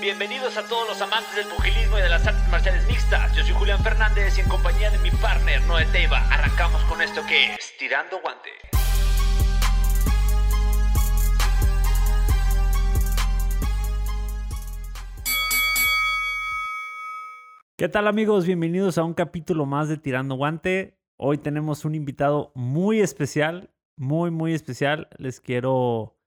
Bienvenidos a todos los amantes del pugilismo y de las artes marciales mixtas. Yo soy Julián Fernández y en compañía de mi partner Noé Teiva arrancamos con esto que es Tirando Guante. ¿Qué tal amigos? Bienvenidos a un capítulo más de Tirando Guante. Hoy tenemos un invitado muy especial, muy, muy especial. Les quiero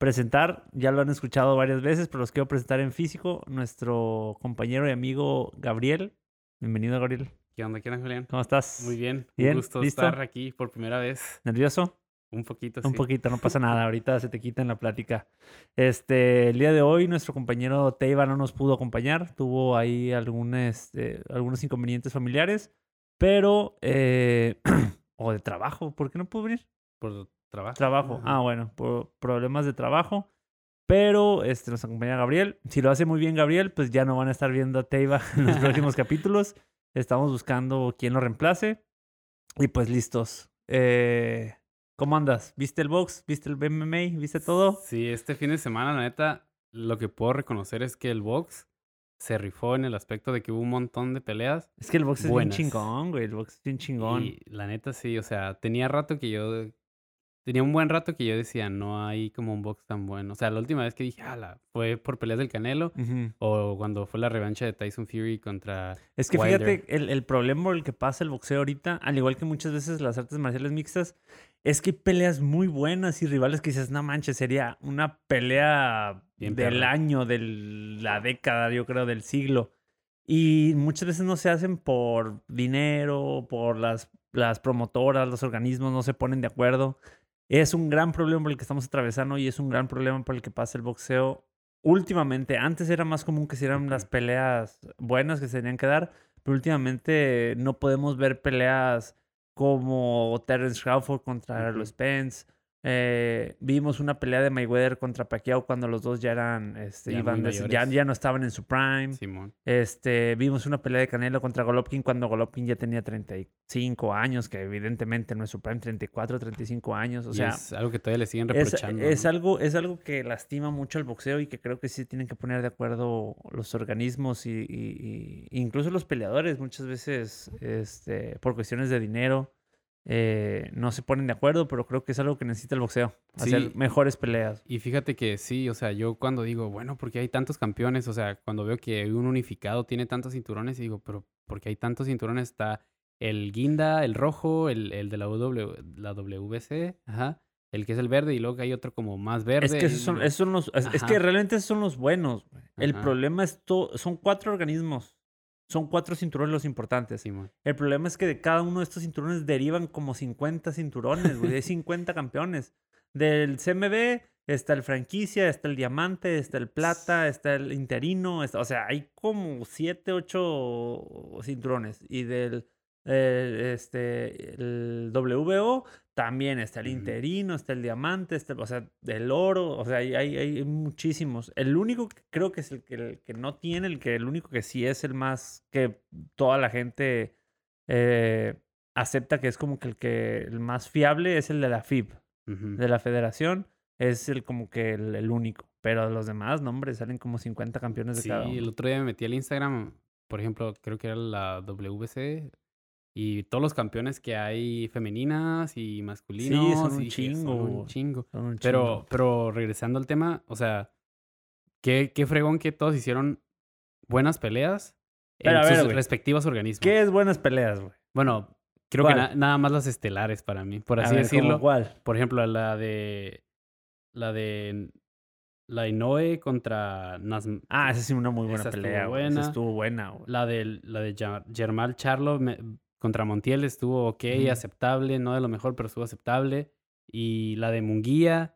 presentar, ya lo han escuchado varias veces, pero los quiero presentar en físico, nuestro compañero y amigo Gabriel. Bienvenido, Gabriel. ¿Qué onda, qué onda, Julián? ¿Cómo estás? Muy bien. Bien, Un gusto ¿listo? estar aquí por primera vez. ¿Nervioso? Un poquito, Un sí. poquito, no pasa nada. Ahorita se te quita en la plática. Este, el día de hoy, nuestro compañero Teiva no nos pudo acompañar. Tuvo ahí algún, este, algunos inconvenientes familiares, pero. eh, o de trabajo. ¿Por qué no pudo venir? Por trabajo. Trabajo. Ah, bueno, por problemas de trabajo. Pero este, nos acompaña Gabriel. Si lo hace muy bien Gabriel, pues ya no van a estar viendo a Teiva en los próximos capítulos. Estamos buscando quién lo reemplace. Y pues listos. Eh, ¿Cómo andas? ¿Viste el box? ¿Viste el MMA? ¿Viste todo? Sí, este fin de semana, la neta, lo que puedo reconocer es que el box se rifó en el aspecto de que hubo un montón de peleas. Es que el box Buenas. es bien chingón, güey. El box es bien chingón. Y la neta, sí, o sea, tenía rato que yo. Tenía un buen rato que yo decía, no hay como un box tan bueno. O sea, la última vez que dije, ala, fue por peleas del Canelo. O cuando fue la revancha de Tyson Fury contra. Es que Wilder. fíjate, el, el problema por el que pasa el boxeo ahorita, al igual que muchas veces las artes marciales mixtas, es que hay peleas muy buenas y rivales que dices, no manches, sería una pelea Bien del año, de la década, yo creo, del siglo. Y muchas veces no se hacen por dinero, por las, las promotoras, los organismos no se ponen de acuerdo. Es un gran problema por el que estamos atravesando y es un gran problema por el que pasa el boxeo últimamente. Antes era más común que se dieran las peleas buenas que se tenían que dar, pero últimamente no podemos ver peleas como Terence Crawford contra Ujú. Spence. Eh, vimos una pelea de Mayweather contra Pacquiao cuando los dos ya eran, este, Ya iban de- ya, ya no estaban en su prime. Simón. Este, vimos una pelea de Canelo contra Golovkin cuando Golovkin ya tenía 35 años, que evidentemente no es su prime, 34, 35 años. O Y sea, es algo que todavía le siguen es, reprochando. es ¿no? algo, es algo que lastima mucho al boxeo y que creo que sí tienen que poner de acuerdo los organismos y, y- y incluso los peleadores muchas veces este, por cuestiones de dinero eh, no se ponen de acuerdo, pero creo que es algo que necesita el boxeo, hacer mejores peleas. Y fíjate que sí, o sea, yo cuando digo, bueno, porque hay tantos campeones, o sea, cuando veo que un unificado tiene tantos cinturones, digo, pero porque hay tantos cinturones está el guinda, el rojo, el, el de la, w, la WBC, ajá, el que es el verde y luego que hay otro como más verde. Es que esos son, esos son los, es, es que realmente esos son los buenos. El Ajá. problema es to- son cuatro organismos, son cuatro cinturones los importantes. El problema es que de cada uno de estos cinturones derivan como 50 cinturones, güey. Hay 50 campeones. Del CMB está el franquicia, está el diamante, está el plata, está el interino. está- o sea, hay como 7, 8 cinturones. Y del eh, este, el WBO también está el interino, está el diamante, está, el- o sea, del oro. O sea, hay, hay, muchísimos. El único que creo que es el que, el que no tiene, el que el único que sí es el más que toda la gente eh, acepta que es como que el que el más fiable es el de la FIB, de la federación, es el como que el, el único. Pero los demás, no, hombre, salen como 50 campeones de Sí, cada uno. el otro día me metí al Instagram, por ejemplo, creo que era la WBC, y todos los campeones que hay femeninas y masculinos. un y dije, chingo, son un chingo. Son un Pero, chingo. pero regresando al tema, o sea, qué, qué fregón que todos hicieron buenas peleas Pero, en a ver, sus respectivos organismos. ¿Qué es buenas peleas, güey? Bueno, creo que nada más las estelares para mí, por A así ver, ¿cómo decirlo. ¿Cuál? Por ejemplo, la de la de la de Inoue contra Nas- Ah, esa sí, una muy buena Esa estuvo pelea, güey. Esa buena. estuvo buena, güey. La de, la de Germán Charlo me- contra Montiel estuvo ok, Ujú. aceptable, no de lo mejor, pero estuvo aceptable. Y la de Munguía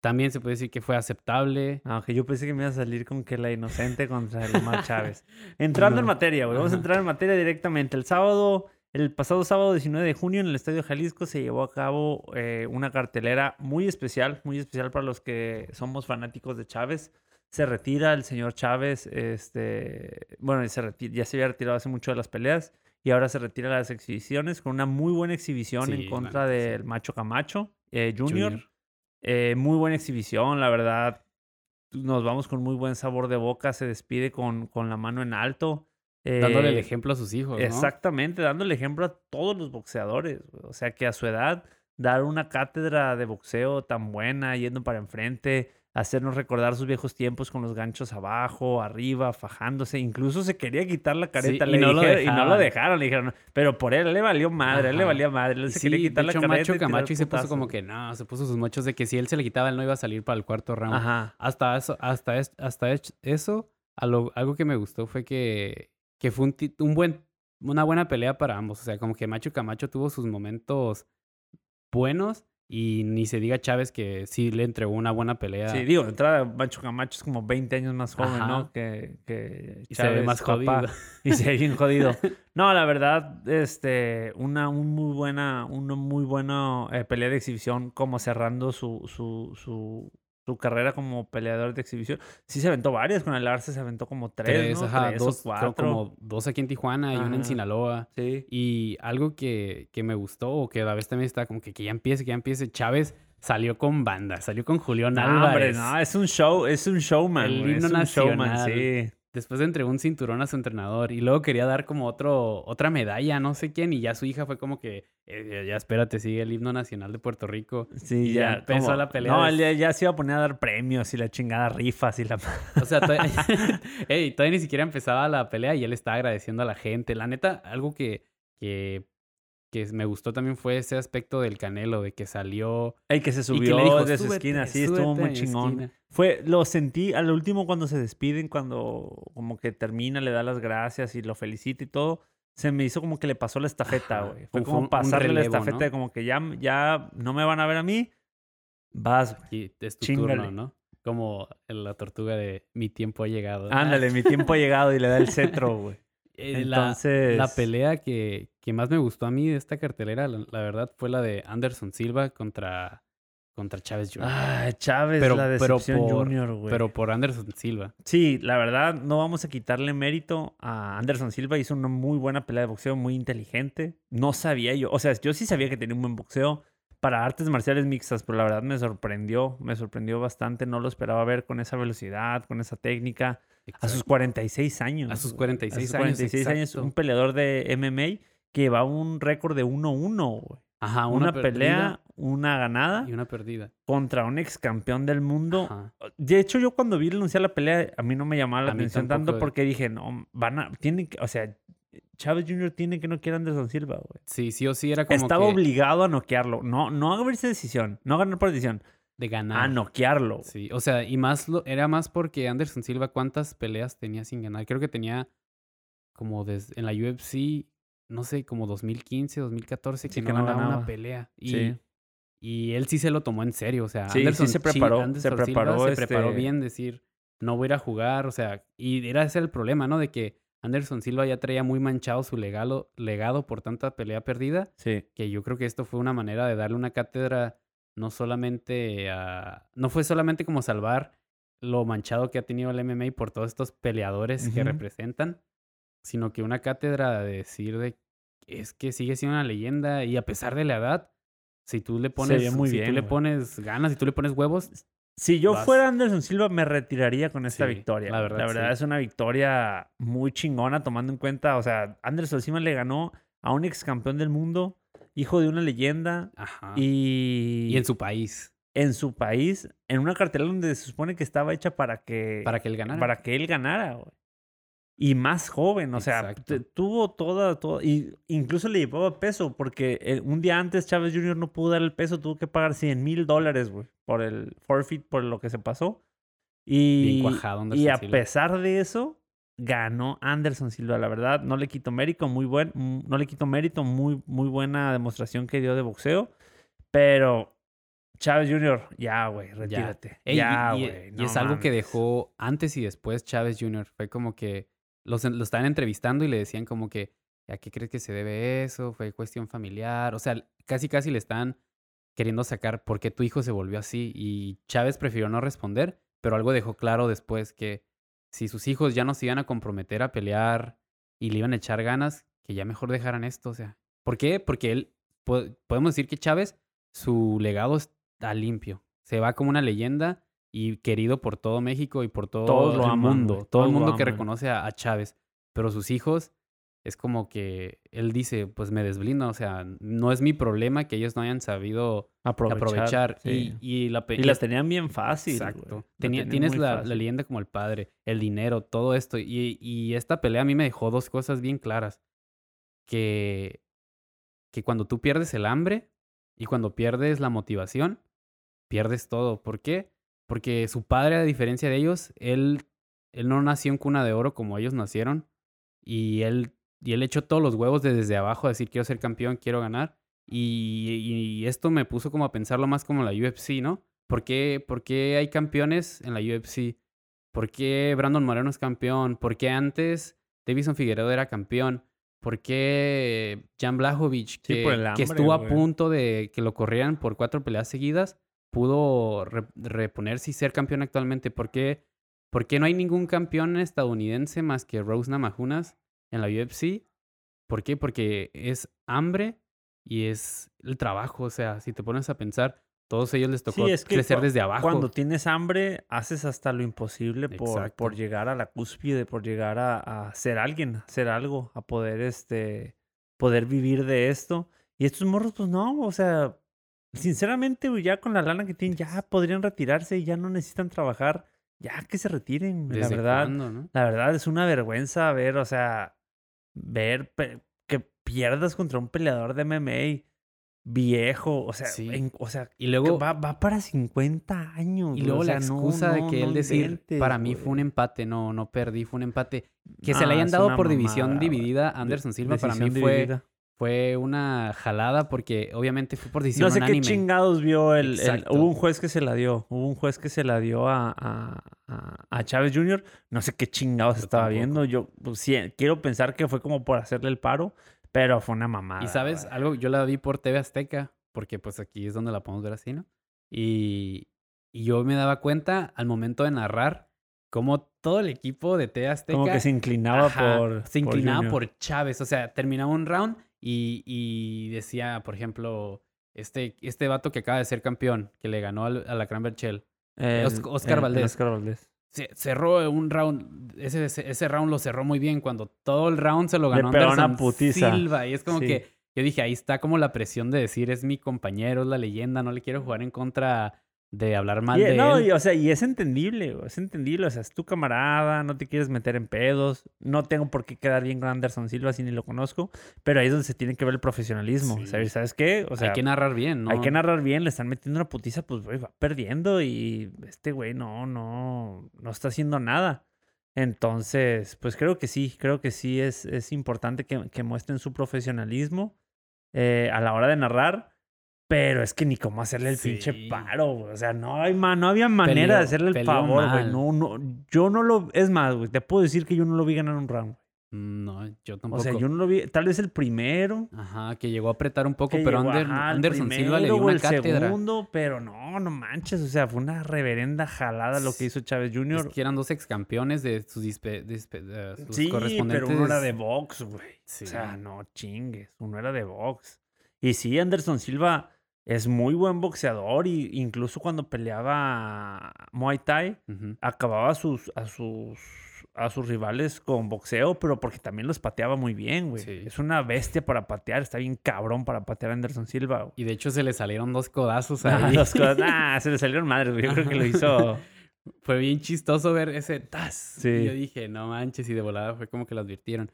también se puede decir que fue aceptable. Aunque yo pensé que me iba a salir con que la inocente contra el Omar Chávez. Entrando en materia, güey. Vamos a entrar en materia directamente. El sábado, el pasado sábado 19 de junio en el Estadio Jalisco se llevó a cabo eh, una cartelera muy especial, muy especial para los que somos fanáticos de Chávez. Se retira el señor Chávez, este, bueno, se ya se había retirado hace mucho de las peleas y ahora se retira de las exhibiciones con una muy buena exhibición Sí, en contra sí. del Macho Camacho eh, Junior. Junior. Eh, muy buena exhibición, la verdad. nos vamos con muy buen sabor de boca, se despide con, con la mano en alto. Dándole el Eh, ejemplo a sus hijos, ¿no? Exactamente, dándole ejemplo a todos los boxeadores. O sea, que a su edad, dar una cátedra de boxeo tan buena, yendo para enfrente, hacernos recordar sus viejos tiempos con los ganchos abajo, arriba, fajándose. Incluso se quería quitar la careta y le no dijeron- y no lo dejaron. Le dijeron, pero por él le valió madre, él le valía madre. Él se Sí, quería quitar de la careta. Macho y Camacho y se puso como que no, se puso sus mochos de que si él se le quitaba, él no iba a salir para el cuarto round. Ajá. Hasta eso, hasta, es- hasta es- eso, lo- algo que me gustó fue que, que fue un, un buen, una buena pelea para ambos. O sea, como que Macho Camacho tuvo sus momentos buenos y ni se diga Chávez que sí le entregó una buena pelea. Sí, digo, de entrada, Macho Camacho es como 20 años más joven, Ajá. ¿no? Que, que y se ve Chávez, más papá. jodido. Y se ve bien jodido. No, la verdad, este, una un muy buena, una muy buena eh, pelea de exhibición, como cerrando su, su, su, su carrera como peleador de exhibición. Sí se aventó varias, con el Arce se aventó como tres, Tres, ¿no? ajá, Tres o dos, creo cuatro. como dos aquí en Tijuana y una en Ajá. Sinaloa. Sí. Y algo que, que me gustó, o que a la vez también está como que, que ya empiece, que ya empiece, Chávez salió con banda, salió con Julián No, hombre, Álvarez. no, es un show, es un showman. El himno es un showman, nacional. sí. Después entregó un cinturón a su entrenador y luego quería dar como otro, otra medalla, no sé quién, y ya su hija fue como que, eh, ya, espérate, sigue el himno nacional de Puerto Rico. Sí, Y ya ya, empezó como- la pelea No, de- él ya, ya se iba a poner a dar premios y la chingada rifas y la... O sea, todavía, todavía ni siquiera empezaba la pelea y él estaba agradeciendo a la gente. La neta, algo que, que, que me gustó también fue ese aspecto del Canelo, de que salió El que se que subió le dijo, de su "Súbete, esquina, sí, estuvo muy chingón. esquina". Fue, lo sentí al último cuando se despiden, cuando como que termina, le da las gracias y lo felicita y todo. Se me hizo como que le pasó la estafeta, güey. Fue como fue como un- un pasarle la relevo, estafeta ¿no? de como que ya, ya no me van a ver a mí. Vas. Y es tu turno, ¿no? Como la tortuga de mi tiempo ha llegado. Ándale, mi tiempo ha llegado y le da el cetro, güey. Eh, la- Entonces... La pelea que, que más me gustó a mí de esta cartelera, la, la verdad, fue la de Anderson Silva contra, contra Chávez Jr. Ah, Chávez, Pero- la pero decepción por- junior, güey. pero por Anderson Silva. Sí, la verdad, no vamos a quitarle mérito a Anderson Silva. Hizo una muy buena pelea de boxeo, muy inteligente. No sabía yo, o sea, yo sí sabía que tenía un buen boxeo para artes marciales mixtas, pero la verdad me sorprendió, me sorprendió bastante. No lo esperaba ver con esa velocidad, con esa técnica. A sus 46 años. A sus güey. 46 A sus años, 46 años, exacto. un peleador de MMA que llevaba un récord de 1-1, güey. Ajá, Una, pelea, una ganada y una perdida. contra un ex campeón del mundo. Ajá. De hecho, yo cuando vi anunciar la pelea, a mí no me llamaba la A atención tanto tampoco. porque dije, no, van a, tienen que, o sea, Chávez Jr. tiene que noquear a Anderson Silva, güey. Sí, sí o sí era como Estaba que obligado a noquearlo. No, no a verse decisión, no a ganar por decisión, de ganar. a noquearlo. Sí, o sea, y más lo, era más porque Anderson Silva cuántas peleas tenía sin ganar. Creo que tenía como desde en la UFC, no sé, como 2015, 2014 que, Sí, no, que no ganaba una pelea. Y, Sí. y él sí se lo tomó en serio, o sea, Sí, sí Anderson se preparó, se Anderson Silva preparó, se preparó este- bien, decir, no voy a ir a jugar, o sea, y era ese el problema, ¿no? De que Anderson Silva ya traía muy manchado su legado, legado por tanta pelea perdida Sí. que yo creo que esto fue una manera de darle una cátedra no solamente a... No fue solamente como salvar lo manchado que ha tenido el MMA por todos estos peleadores que representan, sino que una cátedra de decir de es que sigue siendo una leyenda y a pesar de la edad, si tú le pones, muy si bien, tú le pones ganas, si tú le pones huevos, Si yo Vas. fuera Anderson Silva, me retiraría con esta Sí, victoria. la verdad, la verdad sí. es una victoria muy chingona, tomando en cuenta, o sea, Anderson Silva le ganó a un ex campeón del mundo, hijo de una leyenda, ajá. y, Y en su país, en su país, en una cartelera donde se supone que estaba hecha para que, para que él ganara. para que él ganara, güey. Y más joven, o sea, Exacto. tuvo toda, toda, y incluso le llevaba peso, porque eh, un día antes Chávez Jr. no pudo dar el peso, tuvo que pagar 100 mil dólares, güey, por el forfeit, por lo que se pasó. Y, Bien cuajado, Anderson y a pesar de eso, ganó Anderson Silva, la verdad, no le quito mérito, muy buen, no le quito mérito, muy, muy buena demostración que dio de boxeo, pero Chávez Jr., ya, güey, retírate. Y- ya, y, güey. y es algo que dejó antes y después Chávez Jr. Fue como que los, lo estaban entrevistando y le decían como que, ¿a qué crees que se debe eso? Fue cuestión familiar. O sea, casi casi le están queriendo sacar por qué tu hijo se volvió así. Y Chávez prefirió no responder, pero algo dejó claro después que si sus hijos ya no se iban a comprometer a pelear y le iban a echar ganas, que ya mejor dejaran esto. O sea, ¿por qué? Porque él, po- podemos decir que Chávez, su legado está limpio. Se va como una leyenda y querido por todo México y por todo el mundo. Todo el mundo que reconoce a, a Chávez. Pero sus hijos es como que él dice, pues me desblinda. O sea, no es mi problema que ellos no hayan sabido Aprovechar. aprovechar. sí. Y, y la pe- Y y la es- tenían bien fácil. Exacto. Tenía- tienes la, la leyenda como el padre, el dinero, todo esto. Y, y esta pelea a mí me dejó dos cosas bien claras. Que, que cuando tú pierdes el hambre y cuando pierdes la motivación, pierdes todo. ¿Por qué? Porque su padre, a diferencia de ellos, él, él no nació en cuna de oro como ellos nacieron. Y él, y él echó todos los huevos de desde abajo a decir quiero ser campeón, quiero ganar. Y, y esto me puso como a pensarlo más como la UFC, ¿no? ¿Por qué, por qué hay campeones en la UFC? ¿Por qué Brandon Moreno es campeón? ¿Por qué antes Davison Figueredo era campeón? ¿Por qué Jan Blachowicz, que, estuvo a güey. punto de que lo corrieran por cuatro peleas seguidas, pudo re- reponerse y ser campeón actualmente? ¿Por qué, por qué no hay ningún campeón estadounidense más que Rose Namajunas en la UFC? ¿Por qué? Porque es hambre y es el trabajo. O sea, si te pones a pensar, todos ellos les tocó Sí, es que crecer desde abajo. Cuando tienes hambre, haces hasta lo imposible por, por llegar a la cúspide, por llegar a, a ser alguien, a ser algo, a poder, este, poder vivir de esto. Y estos morros, pues no, o sea, sinceramente, ya con la lana que tienen, ya podrían retirarse y ya no necesitan trabajar. Ya que se retiren, la ¿Desde verdad. cuándo, no? La verdad es una vergüenza ver, o sea, ver que pierdas contra un peleador de MMA viejo, o sea, Sí. en- o sea, Y luego, va, va para 50 años. y luego o la no- excusa de que no él decir, inventes, para mí fue un empate, no, no perdí, fue un empate. Que se Ah, le hayan es dado por división güey. dividida Anderson Silva, para mí fue. Fue una jalada porque obviamente fue por decisión No sé unánime. qué chingados vio el. Hubo un juez que se la dio. Hubo un juez que se la dio a, a, a- Chávez Jr. No sé qué chingados Yo estaba tampoco. viendo. Yo pues, sí, quiero pensar que fue como por hacerle el paro, pero fue una mamada. Y sabes, algo, yo la vi por TV Azteca, porque pues aquí es donde la podemos ver así, ¿no? Y, y yo me daba cuenta al momento de narrar cómo todo el equipo de TV Azteca... Como que se inclinaba Ajá, por. Se inclinaba por, Chávez. O sea, terminaba un round y, y decía, por ejemplo, este, este vato que acaba de ser campeón, que le ganó al- a la Gran Berchel. El- Os- Oscar el- Valdés. Oscar Valdés. Se, cerró un round, ese, ese, ese round lo cerró muy bien cuando todo el round se lo Le ganó una Anderson putiza. Silva. Y es como Sí. que yo dije, ahí está como la presión de decir, es mi compañero, es la leyenda, no le quiero jugar en contra de hablar mal Y, de no, él. y, o sea, y es entendible, es entendible. O sea, es tu camarada, no te quieres meter en pedos. No tengo por qué quedar bien con Anderson Silva si ni lo conozco. Pero ahí es donde se tiene que ver el profesionalismo. Sí. ¿Sabes, ¿Sabes qué? O sea, Hay que narrar bien, ¿no? hay que narrar bien, le están metiendo una putiza, pues, güey, va perdiendo y este güey no, no, no está haciendo nada. Entonces, pues creo que sí, creo que sí es, es importante que, que muestren su profesionalismo eh, a la hora de narrar. Pero es que ni cómo hacerle el pinche paro, güey. O sea, no, hay ma- no había manera Peleó- de hacerle el favor, güey. No, no, yo no lo. Es más, güey, te puedo decir que yo no lo vi ganar un round. No, yo tampoco. O sea, yo no lo vi. Tal vez el primero. Ajá, que llegó a apretar un poco, pero llegó, Ander- ajá, el Anderson Silva le dio una el cátedra. segundo, pero no, no manches. O sea, fue una reverenda jalada lo que hizo Chávez Es Jr. que eran dos ex campeones de sus, dispe- dispe- sus Sí, correspondientes. pero uno era de box, güey. Sí. O sea, no chingues. Uno era de box. Y sí, Anderson Silva es muy buen boxeador. Y incluso cuando peleaba Muay Thai, Ujú. acababa a sus, a sus, a sus rivales con boxeo, pero porque también los pateaba muy bien, güey. Sí. Es una bestia para patear. Está bien cabrón para patear a Anderson Silva, güey. Y de hecho se le salieron dos codazos Ah, ahí. las cosas- ah, se le salieron madres, güey. Yo creo que lo hizo. Fue bien chistoso ver ese tas. Sí. Y yo dije, no manches, y de volada fue como que lo advirtieron.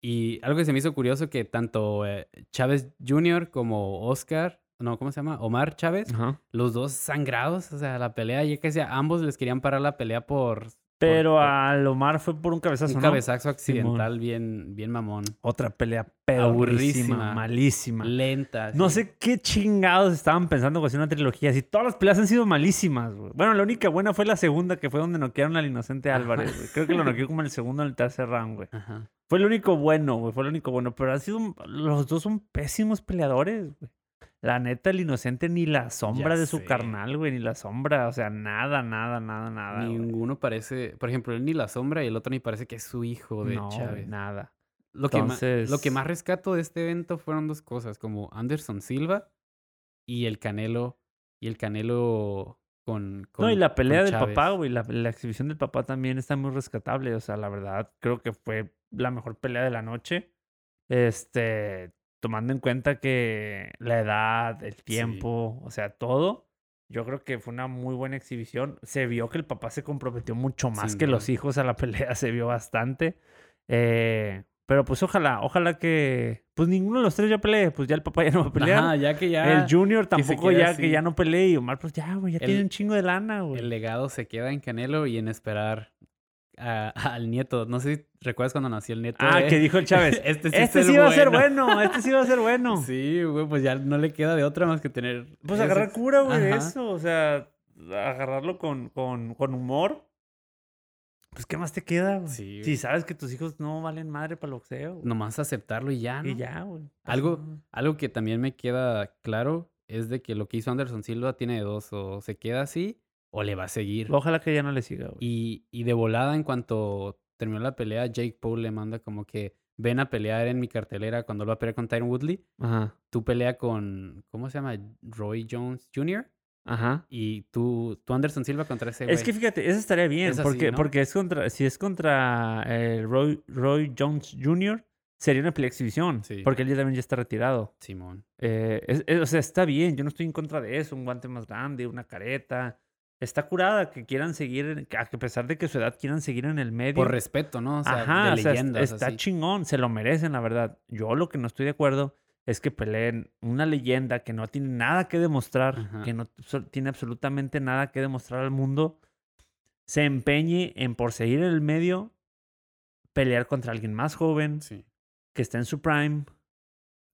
Y algo que se me hizo curioso que tanto eh, Chávez Jr. como Oscar, no, ¿cómo se llama? Omar Chávez, Ajá. los dos sangrados, o sea, la pelea, ya que sea, ambos les querían parar la pelea por Pero por- a Lomar fue por un cabezazo, un ¿no? cabezazo accidental bien, bien mamón. Otra pelea pedorrísima, malísima. Lenta. No así. sé qué chingados estaban pensando con una trilogía. Si todas las peleas han sido malísimas, güey. Bueno, la única buena fue la segunda, que fue donde noquearon al inocente. Álvarez, güey. Creo que lo noqueó como en el segundo o en el tercer round, güey. Ajá. Fue lo único bueno, güey. Fue lo único bueno. Pero han sido. Los dos son pésimos peleadores, güey. La neta, el inocente ni la sombra Ya de su sé. carnal, güey. Ni la sombra. O sea, nada, nada, nada, nada. güey. Ninguno parece, por ejemplo, él ni la sombra y el otro ni parece que es su hijo de No, Chávez. nada. Lo, que lo que más rescato de este evento fueron dos cosas, como Anderson Silva y el Canelo, y el Canelo con, No, y la pelea del papá, güey, la, la exhibición del papá también está muy rescatable. O sea, la verdad, creo que fue la mejor pelea de la noche. Este, tomando en cuenta que la edad, el tiempo, o sea, todo. Yo creo que fue una muy buena exhibición. Se vio que el papá se comprometió mucho más que los hijos a la pelea, se vio bastante. Eh, pero pues ojalá, ojalá que. Pues ninguno de los tres ya pelee, pues ya el papá ya no va a pelear. Ajá, ya que ya el Junior tampoco ya, así. que ya no pelee. Y Omar, pues ya, güey, ya El- tiene un chingo de lana, güey. el legado se queda en Canelo y en esperar a- al nieto. No sé si recuerdas cuando nació el nieto. Ah, de- que dijo el Chávez. este sí, Este es sí va a ser bueno, este sí va a ser bueno. Sí, güey, pues ya no le queda de otra más que tener. Pues ese- agarrar cura, güey, de eso. O sea, agarrarlo con, con, con humor. Pues, ¿qué más te queda, güey? Sí, Si sabes que tus hijos no valen madre para el boxeo. güey. Nomás aceptarlo y ya, ¿no? Y ya, güey. Algo- no. Algo que también me queda claro es de que lo que hizo Anderson Silva tiene dos, o se queda así o le va a seguir. Ojalá que ya no le siga, güey. Y, y de volada, en cuanto terminó la pelea, Jake Paul le manda como que ven a pelear en mi cartelera cuando él va a pelear con Tyron Woodley. Ajá. Tú pelea con, ¿cómo se llama? Roy Jones Jr. Ajá. Y tú, tú Anderson Silva contra ese güey. Es que fíjate, eso estaría bien. Es así, porque, ¿no? porque es contra, si es contra eh, Roy, Roy Jones Jr., sería una pelea exhibición. Sí. Porque él ya también ya está retirado. Simón. Eh, es- es- o sea, está bien, yo no estoy en contra de eso, un guante más grande, una careta. Está curada que quieran seguir, a pesar de que su edad quieran seguir en el medio. Por respeto, ¿no? O sea, Ajá, de o sea, es- leyendas. está así. chingón, se lo merecen, la verdad. Yo lo que no estoy de acuerdo es que peleen una leyenda que no tiene nada que demostrar, Ajá. que no tiene absolutamente nada que demostrar al mundo, se empeñe en por seguir en el medio, pelear contra alguien más joven, Sí. que está en su prime,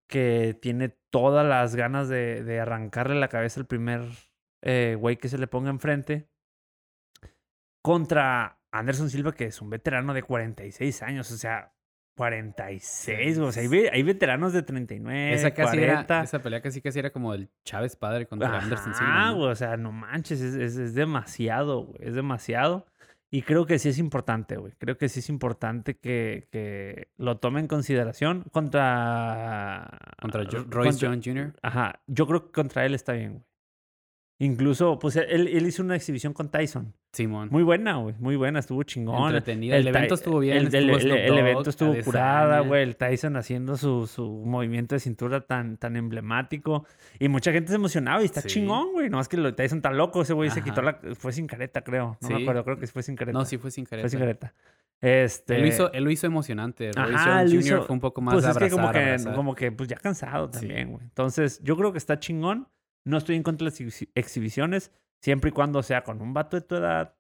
que tiene todas las ganas de, de arrancarle la cabeza al primer eh, güey que se le ponga enfrente, contra Anderson Silva, que es un veterano de 46 años, o sea, 46, güey, o sea, hay, hay veteranos de 39, Esa, casi 40. era, esa pelea casi casi era como el Chávez padre contra Anderson Ajá, Silva. ¿no? güey, o sea, no manches, es, es- es demasiado, güey, es demasiado. Y creo que sí es importante, güey. Creo que sí es importante que, que lo tome en consideración contra... Contra Royce contra- Jones Jr. Ajá, yo creo que contra él está bien, güey. Incluso, pues él, él hizo una exhibición con Tyson. Simón. Muy buena, güey. Muy buena, estuvo chingón. Entretenida. El, evento Ty- estuvo bien. El, el- estuvo el- el evento estuvo Adesanya. curada, güey. El Tyson haciendo su, su movimiento de cintura tan, tan emblemático. Y mucha gente se emocionaba y está Sí. chingón, güey. No es que lo Tyson está loco. Ese güey se quitó la. Fue sin careta, creo. No me acuerdo, creo que fue sin careta. No, sí fue sin careta. Fue sin careta. Este. Él, lo hizo, él lo hizo emocionante. Ajá, lo Jr. hizo- fue un poco más Pues es abrazar, que como que, abrazar. como que pues ya cansado también, güey. Entonces, yo creo que está chingón. No estoy en contra de las exhibi- exhibiciones, siempre y cuando sea con un vato de tu edad.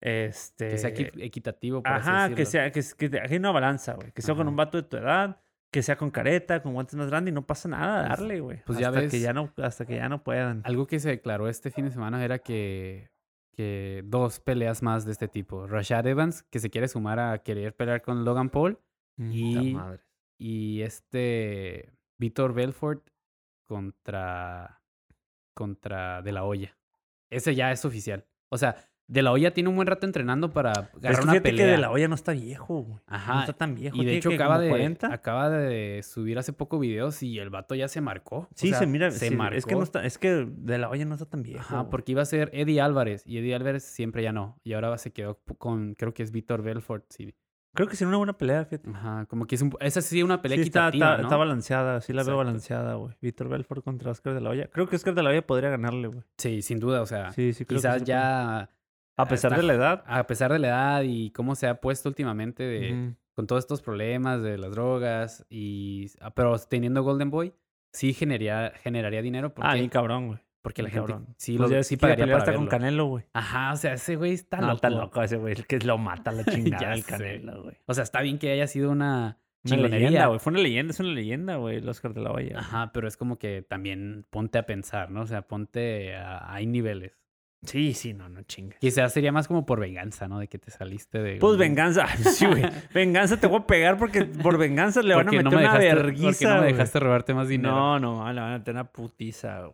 Este. Que sea equi- equitativo, por así Ajá, que sea, que, que haya una balanza, güey. Que sea con un vato de tu edad, que sea con careta, con guantes más grandes y no pasa nada, Pues- darle, güey. pues hasta que ves- ya no, hasta que ya no puedan. Algo que se declaró este fin de semana era que, que dos peleas más de este tipo. Rashad Evans, que se quiere sumar a querer pelear con Logan Paul. Y- madre. Y este Víctor Belfort contra, contra De La Hoya. Ese ya es oficial. O sea, De La Hoya tiene un buen rato entrenando para Pero agarrar es que una pelea. que de la olla no está viejo, güey. No Ajá, está tan viejo. Y de hecho acaba de, 40. acaba de subir hace poco videos y el vato ya se marcó. O Sí, sea, se mira. Se sí, marcó. Es que, no está, es que de la olla no está tan viejo. Ajá, güey. porque iba a ser Eddie Álvarez y Eddie Álvarez siempre ya no. Y ahora se quedó con, creo que es Víctor Belfort. Sí. Creo que sería una buena pelea, fíjate. Ajá, como que es un, esa sí una pelea Sí, está, equitativa, está, ¿no? está balanceada, sí la veo balanceada, güey. Víctor Belfort contra Oscar de la Hoya. Creo que Oscar de la Hoya podría ganarle, güey. Sí, sin duda, o sea, Sí, sí, quizás ya A pesar está- de la edad. a pesar de la edad y cómo se ha puesto últimamente de, con todos estos problemas de las drogas y ah, pero teniendo Golden Boy sí generaría generaría dinero porque Ah, bien cabrón, güey. Porque la gente cabrón. sí Pues lo ya sí quiere pagaría pelear hasta con. Canelo, güey. Ajá, o sea, ese güey está No, loco. está loco ese güey. El que lo mata la chingada el. Canelo, güey. O sea, está bien que haya sido una Una leyenda, güey. Fue una leyenda, es una leyenda, güey, el Oscar de la Hoya. Ajá, pero es como que también ponte a pensar, ¿no? O sea, ponte a, hay niveles. Sí, sí, no, no chingas. Quizás sería más como por venganza, ¿no? De que te saliste de... Pues venganza, sí, güey. Venganza te voy a pegar porque por venganza le van a meter no me una dejaste- verguiza, Porque no me dejaste robarte más dinero. No, no, le van a meter una putiza, güey.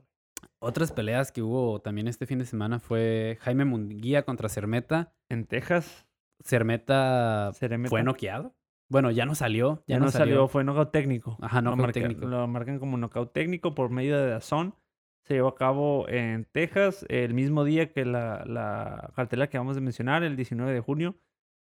Otras peleas que hubo también este fin de semana fue Jaime Munguía contra Cermeta. En Texas, Cermeta Ceremeta. fue noqueado. Bueno, ya no salió. Ya, no salió. fue knockout técnico. Ajá, Lo knockout marca- técnico. Lo marcan como knockout técnico por medio de Dazón. Se llevó a cabo en Texas el mismo día que la, la cartelera que vamos a mencionar, el 19 de junio.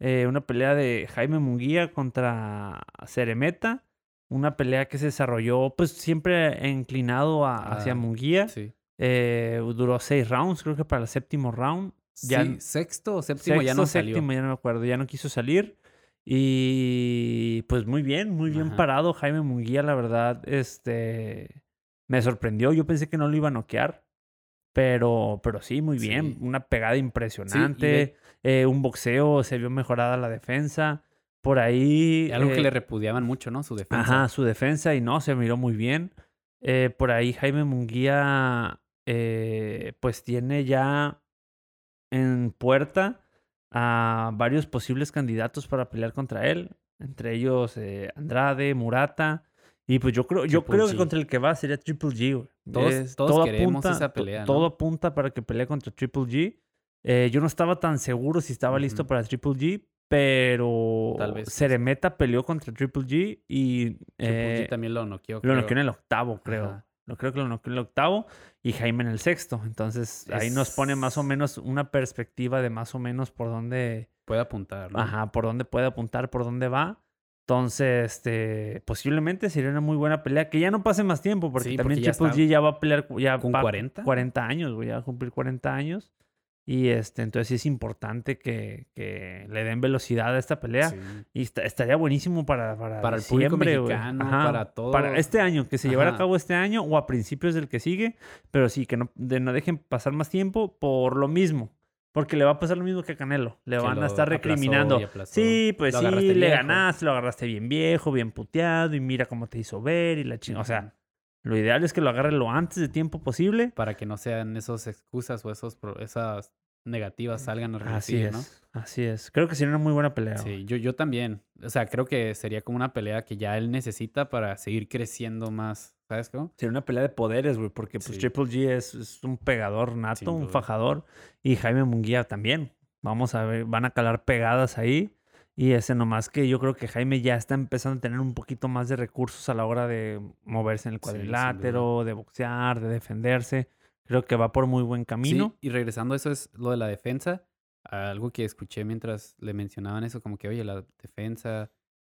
Eh, una pelea de Jaime Munguía contra Ceremeta. Una pelea que se desarrolló, pues siempre inclinado a- hacia Ah, Munguía. Sí. Eh, duró seis rounds, creo que para el séptimo round. Ya- Sí, sexto o séptimo ya no salió. séptimo, ya no me acuerdo, ya no quiso salir. Y pues muy bien, muy bien Ajá. parado Jaime Munguía, la verdad, este, me sorprendió, yo pensé que no lo iba a noquear, pero, pero sí, muy bien, Sí. una pegada impresionante, eh, un boxeo, se vio mejorada la defensa, por ahí... Algo que eh, le repudiaban mucho, ¿no? Su defensa. Ajá, su defensa y no, se miró muy bien. Eh, por ahí Jaime Munguía, eh, pues tiene ya en puerta a varios posibles candidatos para pelear contra él, entre ellos eh, Andrade, Murata. Y pues yo creo, yo Triple creo que contra el que va sería Triple G. Todos- Es- todos todo queremos apunta- esa pelea, ¿no? Todo apunta para que pelee contra Triple G. Eh, yo no estaba tan seguro si estaba listo para Triple G, pero Tal vez sí. Ceremeta peleó contra Triple G y Triple G también lo noqueó. lo creo. noqueó en el octavo, creo. Ajá. Lo creo que lo noqueó en el octavo y Jaime en el sexto. Entonces ahí nos pone más o menos una perspectiva de más o menos por dónde, Puede apuntar, ¿no? ajá, por dónde puede apuntar, por dónde va. Entonces, este, posiblemente sería una muy buena pelea. Que ya no pase más tiempo, porque Sí, también porque ya Triple G ya va a pelear ya ¿Con va- 40? 40 años, güey, ya va a cumplir 40 años. Y este, entonces sí es importante que, que le den velocidad a esta pelea. Sí. Y esta- estaría buenísimo para, para, Para el público mexicano, Ajá, para todo. Para este año, que se llevara a cabo este año o a principios del que sigue. Pero sí, que no, de, no dejen pasar más tiempo por lo mismo. Porque le va a pasar lo mismo que a Canelo. Le Que van a estar recriminando. aplazó. Sí, pues sí, le viejo. ganaste, lo agarraste bien viejo, bien puteado. Y mira cómo te hizo ver y la chingada. O sea, lo ideal es que lo agarre lo antes de tiempo posible. Para que no sean esas excusas o esos esas negativas salgan a Así relucir, es. ¿no? Así es. Creo que sería una muy buena pelea. Sí, yo, yo también. O sea, creo que sería como una pelea que ya él necesita para seguir creciendo más. ¿Sabes cómo? Sería una pelea de poderes, güey, porque pues Sí. Triple G es, es un pegador nato, un fajador, y Jaime Munguía también. Vamos a ver, van a calar pegadas ahí. Y ese nomás que yo creo que Jaime ya está empezando a tener un poquito más de recursos a la hora de moverse en el Sí, cuadrilátero, de boxear, de defenderse. Creo que va por muy buen camino. Sí, y regresando a eso es lo de la defensa. Algo que escuché mientras le mencionaban eso, como que, oye, la defensa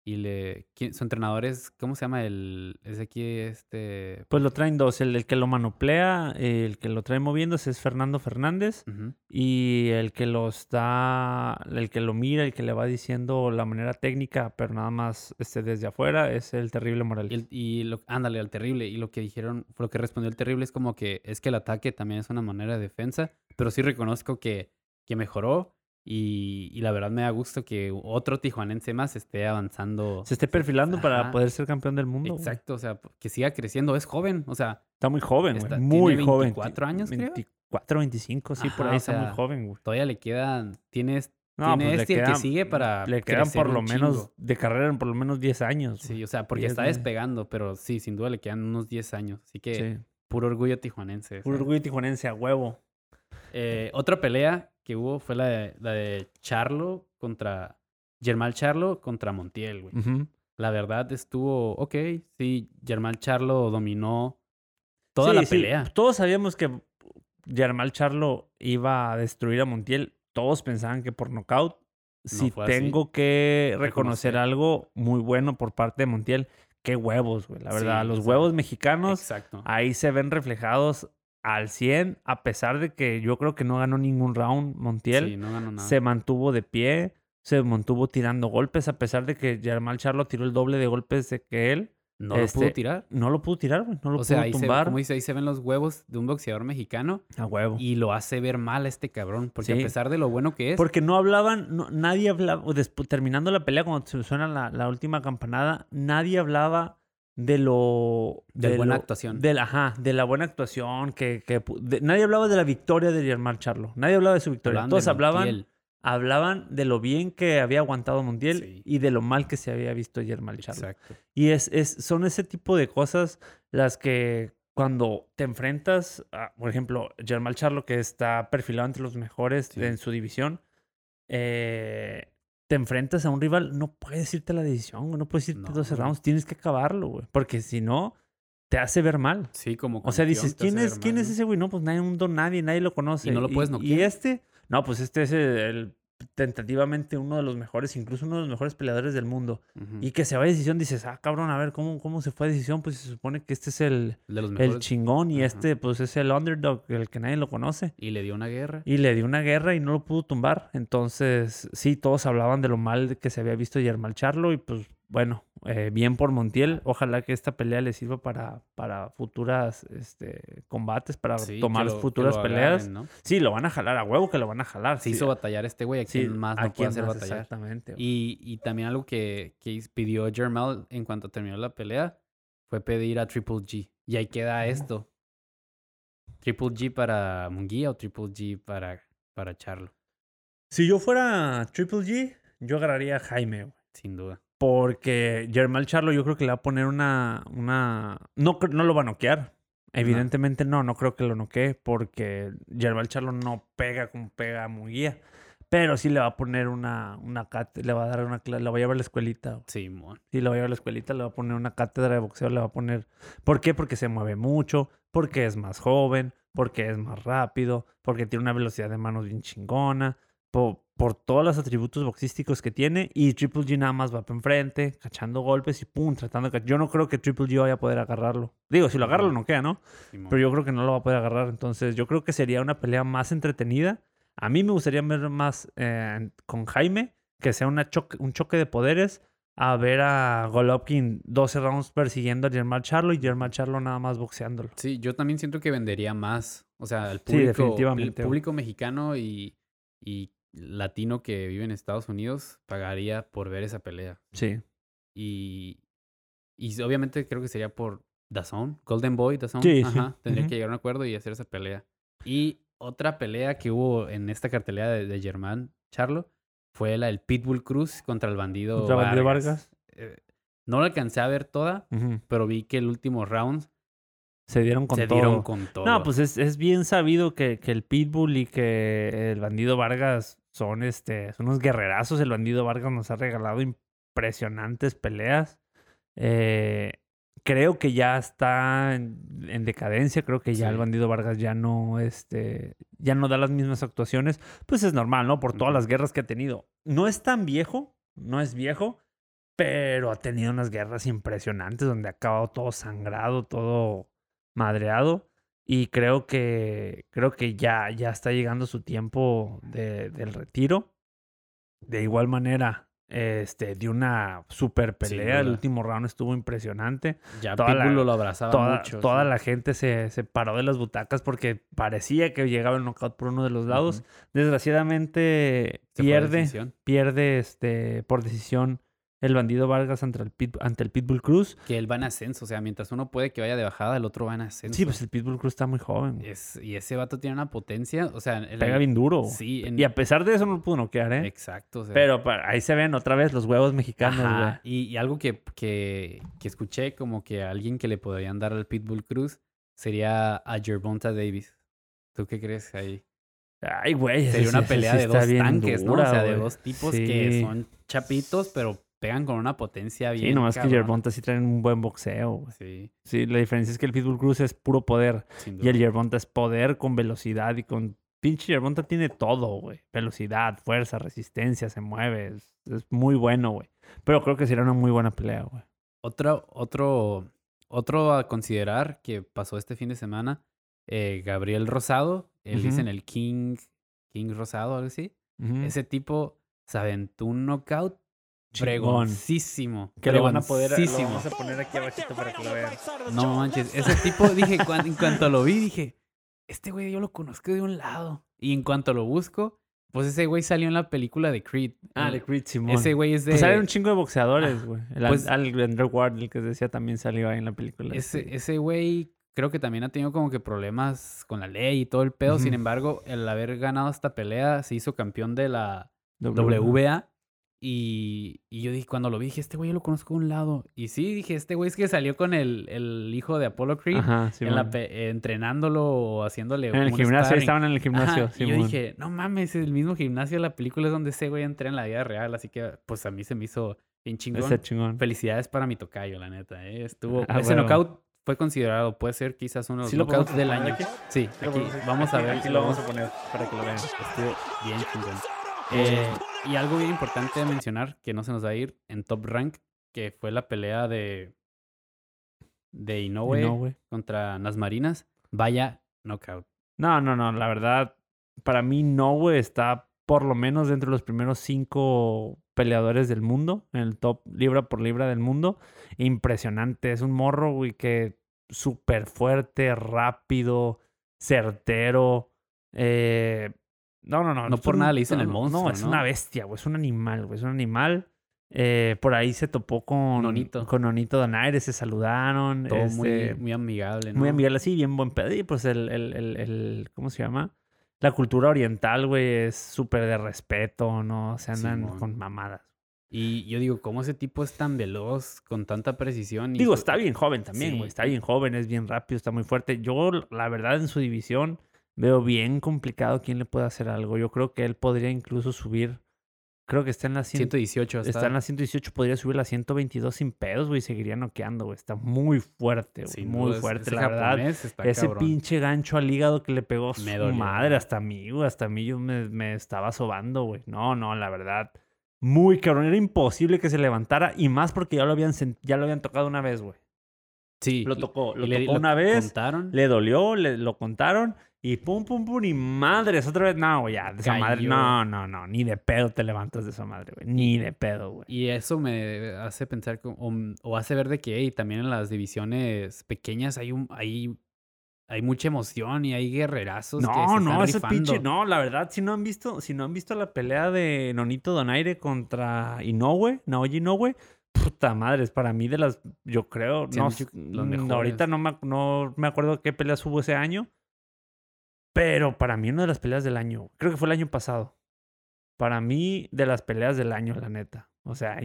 y le... ¿quién- Su entrenador es, ¿cómo se llama? El, es aquí, este... Pues lo traen dos, el, el que lo manoplea, el que lo trae moviéndose es Fernando Fernández. ujú, Y el que lo está, el que lo mira, el que le va diciendo la manera técnica, pero nada más este, desde afuera, es el terrible Morales. Y, el- y lo, ándale, al terrible. Y lo que dijeron, lo que respondió el terrible es como que es que el ataque también es una manera de defensa, pero sí reconozco que, que mejoró y, y la verdad me da gusto que otro tijuanense más esté avanzando. Se esté perfilando para poder ser campeón del mundo. güey. Exacto, o sea, que siga creciendo. Es joven, o sea, Está muy joven, güey. Está- Muy tiene joven. 24 años, creo. 24, 25, sí, por Ajá, ahí o está muy joven, güey. todavía le quedan, tienes, No, tiene pues este le el que quedan, sigue para le quedan por lo menos de carrera en por lo menos 10 años. güey. Sí, o sea, porque está años. despegando, pero sí, sin duda le quedan unos 10 años. Así que Sí. puro orgullo tijuanense. Puro orgullo tijuanense a huevo. Eh, otra pelea que hubo fue la de, la de Charlo contra. Germán Charlo contra Montiel, güey. La verdad estuvo ok. Sí, Germán Charlo dominó toda Sí, la sí, pelea. Todos sabíamos que Yarmal Charlo iba a destruir a Montiel. Todos pensaban que por nocaut. Si así. tengo que reconocer algo muy bueno por parte de Montiel, qué huevos, güey. La verdad, Sí, los huevos mexicanos Exacto. ahí se ven reflejados al 100, a pesar de que yo creo que no ganó ningún round Montiel. Sí, no ganó nada. se mantuvo de pie, se mantuvo tirando golpes, a pesar de que Yarmal Charlo tiró el doble de golpes de que él. no lo este, pudo tirar. No lo pudo tirar, güey. No lo O sea, pudo ahí se, tumbar. como dice, ahí se ven los huevos de un boxeador mexicano A huevo. y lo hace ver mal a este cabrón. Porque Sí. a pesar de lo bueno que es, Porque no hablaban, no- nadie hablaba, o despu- terminando la pelea, cuando se suena la, la última campanada, nadie hablaba de lo... De buena lo- actuación. De la, ajá, de la buena actuación, que... que de- nadie hablaba de la victoria de Germán Charlo. Nadie hablaba de su victoria. hablaban de Todos hablaban, Montiel. hablaban de lo bien que había aguantado Montiel Sí. y de lo mal que se había visto Germán Charlo. Exacto. Y es, es, son ese tipo de cosas las que cuando te enfrentas, a, por ejemplo, Germán Charlo, que está perfilado entre los mejores Sí. en su división, eh, te enfrentas a un rival, no puedes irte a la decisión, no puedes irte No, a 12 güey. rounds, tienes que acabarlo, güey. Porque si no, te hace ver mal. Sí, como O sea, dices, ¿quién es, ver ¿quién mal, es ¿no? ese güey? No, pues nadie, un don nadie, nadie lo conoce. Y no lo puedes Y noquear. este, no, pues este es el- tentativamente uno de los mejores, incluso uno de los mejores peleadores del mundo. Y que se va a decisión, dices, ah, cabrón, a ver, ¿cómo, cómo se fue a decisión? Pues se supone que este es el, de los el chingón y este, pues es el underdog, el que nadie lo conoce. Y le dio una guerra. Y le dio una guerra y no lo pudo tumbar. Entonces, sí, todos hablaban de lo mal que se había visto Yermal Charlo. Y pues, bueno, eh, bien por Montiel. Ojalá que esta pelea le sirva para, para futuras este, combates, para Sí, tomar lo- futuras peleas. agarren, ¿no? Sí, lo van a jalar a huevo que lo van a jalar. Se sí. hizo batallar este güey, a Sí, quien más ¿a no puede hacer más? batallar. Exactamente. Y, y también algo que, que pidió Jermel en cuanto terminó la pelea fue pedir a Triple G. Y ahí queda esto. Triple G para Munguía o Triple G para, para Charlo, Si yo fuera Triple G, yo agarraría a Jaime, güey. sin duda. Porque Germán Charlo yo creo que le va a poner una... una... No, no lo va a noquear. Evidentemente no, no creo que lo noquee porque Germán Charlo no pega como pega Munguía. Pero sí le va a poner una, una cátedra, le va a dar una clase, le va a llevar a la escuelita. Sí, mon. Sí, le va a llevar a la escuelita, le va a poner una cátedra de boxeo, le va a poner... ¿Por qué? Porque se mueve mucho, porque es más joven, porque es más rápido, porque tiene una velocidad de manos bien chingona, po- por, todos los atributos boxísticos que tiene. Y Triple G nada más va para enfrente, cachando golpes y pum, tratando de... Yo no creo que Triple G vaya a poder agarrarlo. Digo, si lo agarra, lo noquea, ¿no? Pero yo creo que no lo va a poder agarrar. Entonces, yo creo que sería una pelea más entretenida. A mí me gustaría ver más eh, con Jaime, que sea una choque, un choque de poderes, a ver a Golovkin 12 rounds persiguiendo a Germán Charlo y Germán Charlo nada más boxeándolo. Sí, yo también siento que vendería más. O sea, el Sí, público, definitivamente, el público mexicano y, y latino que vive en Estados Unidos pagaría por ver esa pelea. Sí. Y, y obviamente creo que sería por DAZN, Golden Boy, DAZN. Sí, sí. Tendría que llegar a un acuerdo y hacer esa pelea. Y otra pelea que hubo en esta cartelera de, de Germán Charlo fue la del Pitbull Cruz contra el bandido Contra Vargas. Eh, no la alcancé a ver toda, pero vi que el último round Se dieron con se todo. dieron con todo. No, pues es, es bien sabido que, que el Pitbull y que el bandido Vargas son, este, son unos guerrerazos. El bandido Vargas nos ha regalado impresionantes peleas. Eh, creo que ya está en, en decadencia. Creo que ya el bandido Vargas ya no, este, ya no da las mismas actuaciones. Pues es normal, ¿no? Por todas las guerras que ha tenido. No es tan viejo, no es viejo, pero ha tenido unas guerras impresionantes donde ha acabado todo sangrado, todo madreado. Y creo que, creo que ya, ya está llegando su tiempo de- del retiro. De igual manera, este, de una super pelea. El último round estuvo impresionante. ya toda la- lo abrazaba Toda, mucho. toda sí. la gente se, se paró de las butacas porque parecía que llegaba el knockout por uno de los lados. Desgraciadamente pierde, pierde este, por decisión el bandido Vargas ante el, Pit- ante el Pitbull Cruz. Que él va en ascenso. O sea, mientras uno puede que vaya de bajada, el otro va en ascenso. Sí, pues el Pitbull Cruz está muy joven. Es- y ese vato tiene una potencia. O sea, el- Pega bien duro. Sí, en- Y a pesar de eso no lo pudo noquear, ¿eh? exacto. o sea, Pero ahí se ven otra vez los huevos mexicanos, Y, y algo que, que, que escuché como que alguien que le podrían dar al Pitbull Cruz sería a Gervonta Davis. ¿Tú qué crees ahí? Ay, güey. Sería sí- una pelea sí de dos tanques, ¿no? O sea, de dos tipos que son chapitos, pero pegan con una potencia bien. Sí, nomás que cabrona. Gervonta sí traen un buen boxeo, güey. Sí, Sí, la diferencia es que el Pitbull Cruz es puro poder. Y el Gervonta es poder con velocidad y con... Pinche Gervonta tiene todo, güey. Velocidad, fuerza, resistencia, se mueve. Es, es muy bueno, güey. Pero creo que sería una muy buena pelea, güey. Otro, otro, otro a considerar que pasó este fin de semana, eh, Gabriel Rosado, él Ujú. dicen el King, King Rosado, algo así. Ese tipo se aventó un knockout Chingón. pregoncísimo. Que lo van a poder... Lo vamos a poner aquí abajito para que lo vean. No manches, ese tipo, dije, cuan- en cuanto lo vi, dije, este güey yo lo conozco de un lado. Y en cuanto lo busco, pues ese güey salió en la película de Creed. Ah, de Creed Simón. Ese güey es de... Pues salen un chingo de boxeadores, güey. El pues- Al Andrew Ward, el que decía, también salió ahí en la película. Ese, ese güey creo que también ha tenido como que problemas con la ley y todo el pedo. Sin Ujú. embargo, el haber ganado esta pelea se hizo campeón de la W. WBA. Y, y yo dije, cuando lo vi, dije, este güey yo lo conozco de un lado. Y sí, dije, este güey es que salió con el, el hijo de Apollo Creed Ajá, en la entrenándolo o haciéndole En el gimnasio, estaban en el gimnasio. Ajá, y yo dije, no mames, el mismo gimnasio de la película es donde ese güey entra en la vida real. Así que, pues a mí se me hizo bien chingón. Felicidades para mi tocayo, la neta. ¿eh? Estuvo, Ah, ese huevo. knockout fue considerado, puede ser quizás uno de los ¿Sí knockouts del año. aquí? Sí, aquí vamos a ver. Aquí lo vamos a poner para que lo vean. Estuvo bien chingón. Eh, y algo bien importante de mencionar, que no se nos va a ir, en Top Rank, que fue la pelea de, de Inoue, No, güey. contra Nas Marinas. Vaya knockout. No, no, no. La verdad, para mí, no, güey, está por lo menos dentro de los primeros cinco peleadores del mundo, en el top libra por libra del mundo. Impresionante. Es un morro, güey, que súper fuerte, rápido, certero. Eh, no, no, no. No por un- nada le dicen el no, monstruo, No, es ¿no? una bestia, güey. Es un animal, güey. Es un animal. Eh, por ahí se topó con Nonito. con Nonito Donaire, se saludaron. Todo muy, este, muy amigable, ¿no? muy amigable, así, bien buen pedo. Y pues el, el, el, el- ¿cómo se llama? La cultura oriental, güey, es súper de respeto, ¿no? Se andan Simón. con mamadas. Y yo digo, ¿cómo ese tipo es tan veloz, con tanta precisión? y Digo, su- está bien joven también, Sí. güey. Está bien joven, es bien rápido, está muy fuerte. Yo, la verdad, en su división veo bien complicado quién le puede hacer algo. Yo creo que él podría incluso subir. Creo que está en la 100 118 está. Está en la 118, podría subir la 122 sin pedos, güey. Seguiría noqueando, güey. Está muy fuerte, güey. Muy fuerte, la verdad. está Ese cabrón. pinche gancho al hígado que le pegó su dolió, madre, güey. hasta a mí, güey. Hasta a mí yo me, me estaba sobando, güey. No, no, la verdad. Muy cabrón. Era imposible que se levantara. Y más porque ya lo habían, ya lo habían tocado una vez, güey. Sí. Lo tocó, lo le- tocó lo una vez. contaron. Le dolió, le, lo contaron. Y pum, pum, pum. Y madres, otra vez. No, ya. De esa madre. No, no, no. Ni de pedo te levantas de esa madre, güey. Ni de pedo, güey. Y eso me hace pensar, o, o hace ver de que hey, también en las divisiones pequeñas hay un hay, hay mucha emoción y hay guerrerazos. que se No, no, están ese rifando. pinche, no, la verdad, si no han visto, si no han visto la pelea de Nonito Donaire contra Inoue, Naoji Inoue, puta madre, es para mí de las, yo creo, Sí, no, los mm, mejores. ahorita no me, no me acuerdo qué peleas hubo ese año, pero para mí una de las peleas del año, creo que fue el año pasado, para mí de las peleas del año, la neta, o sea,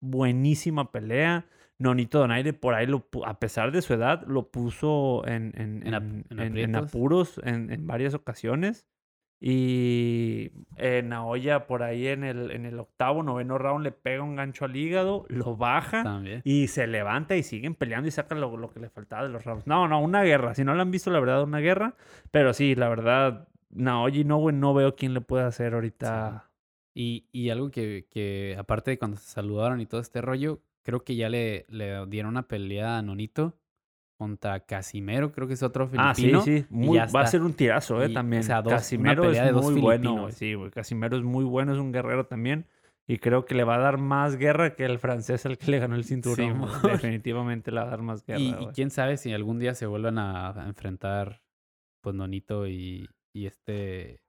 buenísima pelea. Nonito Donaire por ahí, lo, a pesar de su edad, lo puso en, en, En apuros en, en varias ocasiones. Y eh, Naoya por ahí en el, en el octavo, noveno round le pega un gancho al hígado, lo baja También. y se levanta y siguen peleando y sacan lo, lo que le faltaba de los rounds. No, no, una guerra. Si no la han visto, la verdad, una guerra. Pero sí, la verdad, Naoya y Nowe no veo quién le puede hacer ahorita. Y, y algo que, que, aparte de cuando se saludaron y todo este rollo, creo que ya le, le dieron una pelea a Nonito contra Casimero, creo que es otro Ah, sí, filipino. sí. Muy- va a ser un tirazo, ¿eh? Y, o también. sea, dos- una Casimero es de dos muy bueno, güey. Sí, güey. Casimero es muy bueno, es un guerrero también. Y creo que le va a dar más guerra que el francés al que le ganó el cinturón. Definitivamente le va a dar más guerra. Y, quién sabe si algún día se vuelvan a, a enfrentar, pues, Nonito y, y este...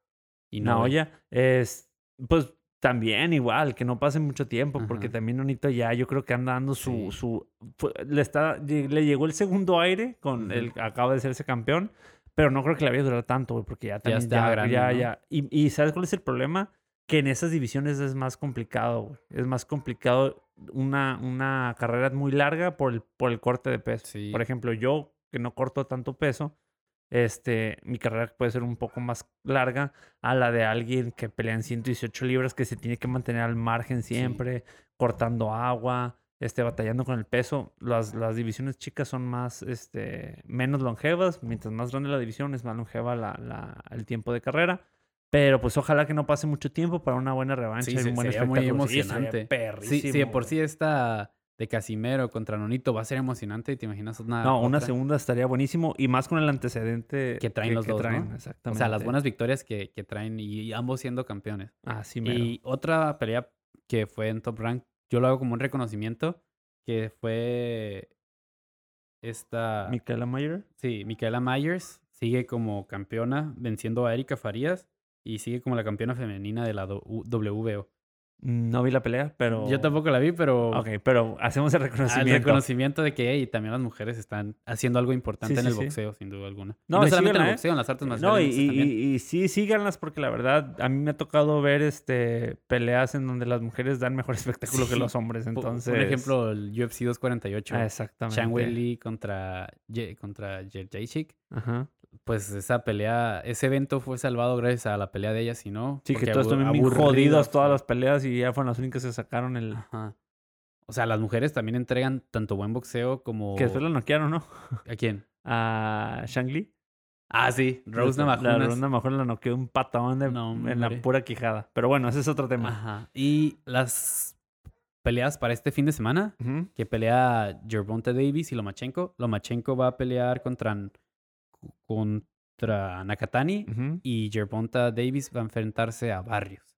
Y Naoya es, pues también igual, que no pase mucho tiempo, porque Ajá. también Nonito ya yo creo que anda dando su, Sí. su fue- le está, le llegó el segundo aire con el acaba de serse campeón, pero no creo que le vaya a durar tanto, güey, porque ya también está ya, grande, ya, ¿no? ya. Y, y ¿sabes cuál es el problema? Que en esas divisiones es más complicado, güey. Es más complicado una, una carrera muy larga por el, por el corte de peso. Sí. Por ejemplo, yo que no corto tanto peso, este, mi carrera puede ser un poco más larga a la de alguien que pelea en 118 libras, que se tiene que mantener al margen siempre, cortando agua, este, batallando con el peso. Las, las divisiones chicas son más, este, menos longevas. Mientras más grande la división, es más longeva la, la- el tiempo de carrera. Pero pues ojalá que no pase mucho tiempo para una buena revancha Sí, y un buen sería muy espectáculo. Sí, sería emocionante. Sí, perrísimo, sí, de por sí esta de Casimero contra Nonito va a ser emocionante y te imaginas una No, una segunda estaría buenísimo y más con el antecedente Que traen los dos, ¿no? O Exactamente. sea, las buenas victorias que, que traen y, y ambos siendo campeones. Así mero. Y otra pelea que fue en Top Rank, yo lo hago como un reconocimiento, que fue esta... Micaela Mayer. Sí, Micaela Myers sigue como campeona venciendo a Erika Farías y sigue como la campeona femenina de la WBO. No vi la pelea, pero. Yo tampoco la vi, pero Ok, pero hacemos el reconocimiento. reconocimiento de que hey, también las mujeres están haciendo algo importante Sí, en el sí. boxeo, sin duda alguna. No, no solamente en el ¿eh? boxeo, en las artes No, marciales y, y- y- y sí, síganlas porque la verdad, a mí me ha tocado ver este peleas en donde las mujeres dan mejor espectáculo que los hombres. Entonces. Por ejemplo, el UFC 248. Ah, exactamente. Shang Wei Li contra, Ye- contra Jacek. Ajá. Pues esa pelea, ese evento fue salvado gracias a la pelea de ella, si no. Sí, que todas estuvieron bien jodidas todas las peleas y ya fueron las únicas que sacaron el. Ajá. O sea, las mujeres también entregan tanto buen boxeo como... Que después la noquearon, ¿no? ¿A quién? A Shang-Li. Ah, sí. Rose La Namajunas. Rose Namajunas la noqueó un patadón de- No, en la pura quijada. Pero bueno, ese es otro tema. Ajá. Y las peleas para este fin de semana, que pelea Gervonta Davis y Lomachenko. Lomachenko va a pelear contra, contra Nakatani y Gervonta Davis va a enfrentarse a Barrios.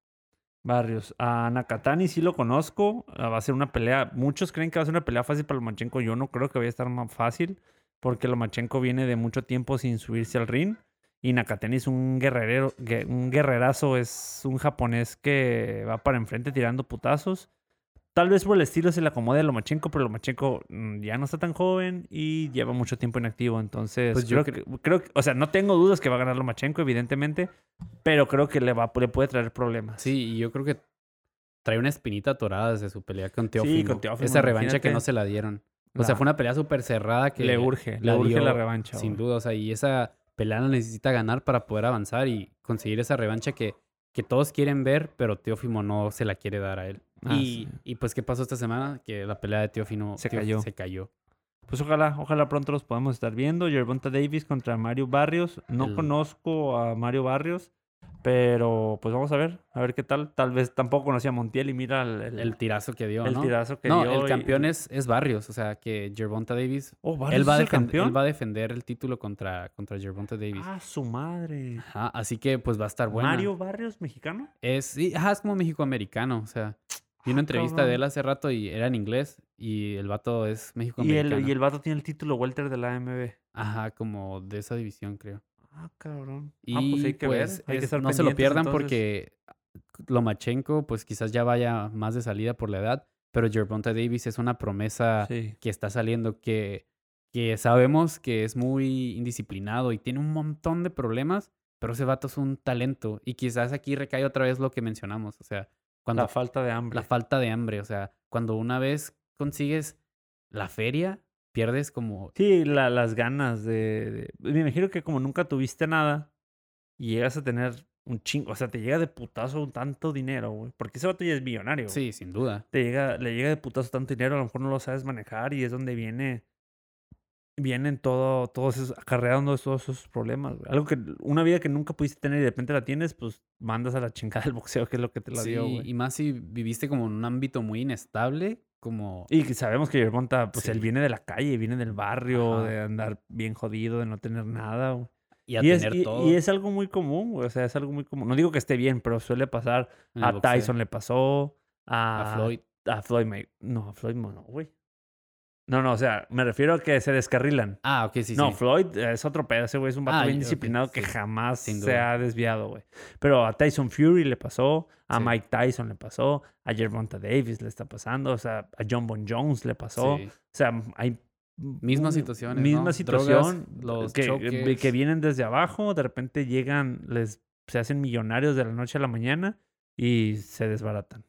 Barrios. A Nakatani sí lo conozco. Ah, Va a ser una pelea. Muchos creen que va a ser una pelea fácil para Lomachenko. Yo no creo que vaya a estar más fácil. Porque Lomachenko viene de mucho tiempo sin subirse al ring. Y Nakatani es un guerrero, gue- un guerrerazo. Es un japonés que va para enfrente tirando putazos. Tal vez por el estilo se le acomode a Lomachenko, pero Lomachenko mm, ya no está tan joven y lleva mucho tiempo inactivo. Entonces, Pues yo creo, que, creo que- o sea, no tengo dudas que va a ganar Lomachenko, evidentemente, pero creo que le, va, le puede traer problemas. Sí, y yo creo que trae una espinita atorada desde su pelea con Teófimo. con Teófimo, Esa revancha que no se la dieron. O sea, fue una pelea súper cerrada que le urge, le la urge dio la revancha. Sin duda, o sea, y esa pelea la necesita ganar para poder avanzar y conseguir esa revancha que, que todos quieren ver, pero Teófimo no se la quiere dar a él. Ah, y, sí. y pues, ¿qué pasó esta semana? Que la pelea de Teófimo Se cayó. Se cayó. Pues ojalá, ojalá pronto los podamos estar viendo. Gervonta Davis contra Mario Barrios. No El- conozco a Mario Barrios, pero pues vamos a ver, a ver qué tal. Tal vez tampoco conocía a Montiel y mira el, el- El tirazo que dio, el ¿no? tirazo que no, dio. el y- campeón es, es Barrios, o sea, que Gervonta Davis... Oh, Barrios Él va, es el campeón. él va a defender el título contra, contra Gervonta Davis. Ah, su madre. Ajá, así que pues va a estar bueno. Mario Barrios, mexicano. Es, sí, ajá, es como México-americano. O sea, vi una Ah, entrevista cabrón. de él hace rato y era en inglés. Y el vato es Y México-americano. el, y el vato tiene el título welter de la AMB. Ajá, como de esa división, creo. Ah, cabrón. Y ah, pues hay que pues, ver. Hay que es- estar no se lo pierdan entonces. porque Lomachenko, pues quizás ya vaya más de salida por la edad. Pero Gervonta Davis es una promesa Sí. que está saliendo que, que sabemos que es muy indisciplinado y tiene un montón de problemas. Pero ese vato es un talento. Y quizás aquí recae otra vez lo que mencionamos. O sea, cuando La falta de hambre. la falta de hambre. O sea, cuando una vez consigues la feria, pierdes como... Sí, la- las ganas de, de- Me imagino que como nunca tuviste nada y llegas a tener un chingo, o sea, te llega de putazo un tanto dinero, güey. Porque ese vato ya es millonario. Sí, sin duda. Te llega, le llega de putazo tanto dinero, a lo mejor no lo sabes manejar y es donde viene... Vienen todo, todos esos, acarreando todos esos problemas. güey. Algo que, una vida que nunca pudiste tener y de repente la tienes, pues mandas a la chingada del boxeo, que es lo que te la Sí, dio, güey. y más si viviste como en un ámbito muy inestable, como... Y sabemos que Gervonta, pues Sí. él viene de la calle, viene del barrio, Ajá. de andar bien jodido, de no tener nada, güey. Y a Y es, tener y- todo. y es algo muy común, güey. O sea, es algo muy común. No digo que esté bien, pero suele pasar. A boxeo. Tyson le pasó. A, a Floyd. A Floyd May- No, a Floyd no, güey. No, no, o sea, me refiero a que se descarrilan. Ah, ok, sí, no, sí. Floyd es otro pedo. Ese güey es un vato Ah, bien disciplinado que sí, jamás se ha desviado, güey. Pero a Tyson Fury le pasó. A Sí. Mike Tyson le pasó. A Gervonta Davis le está pasando. O sea, a John Bon Jones le pasó. Sí. O sea, hay... Mismas situaciones, Misma ¿no? situación. Drogas, los que, choques. que vienen desde abajo, de repente llegan, les se hacen millonarios de la noche a la mañana y se desbaratan.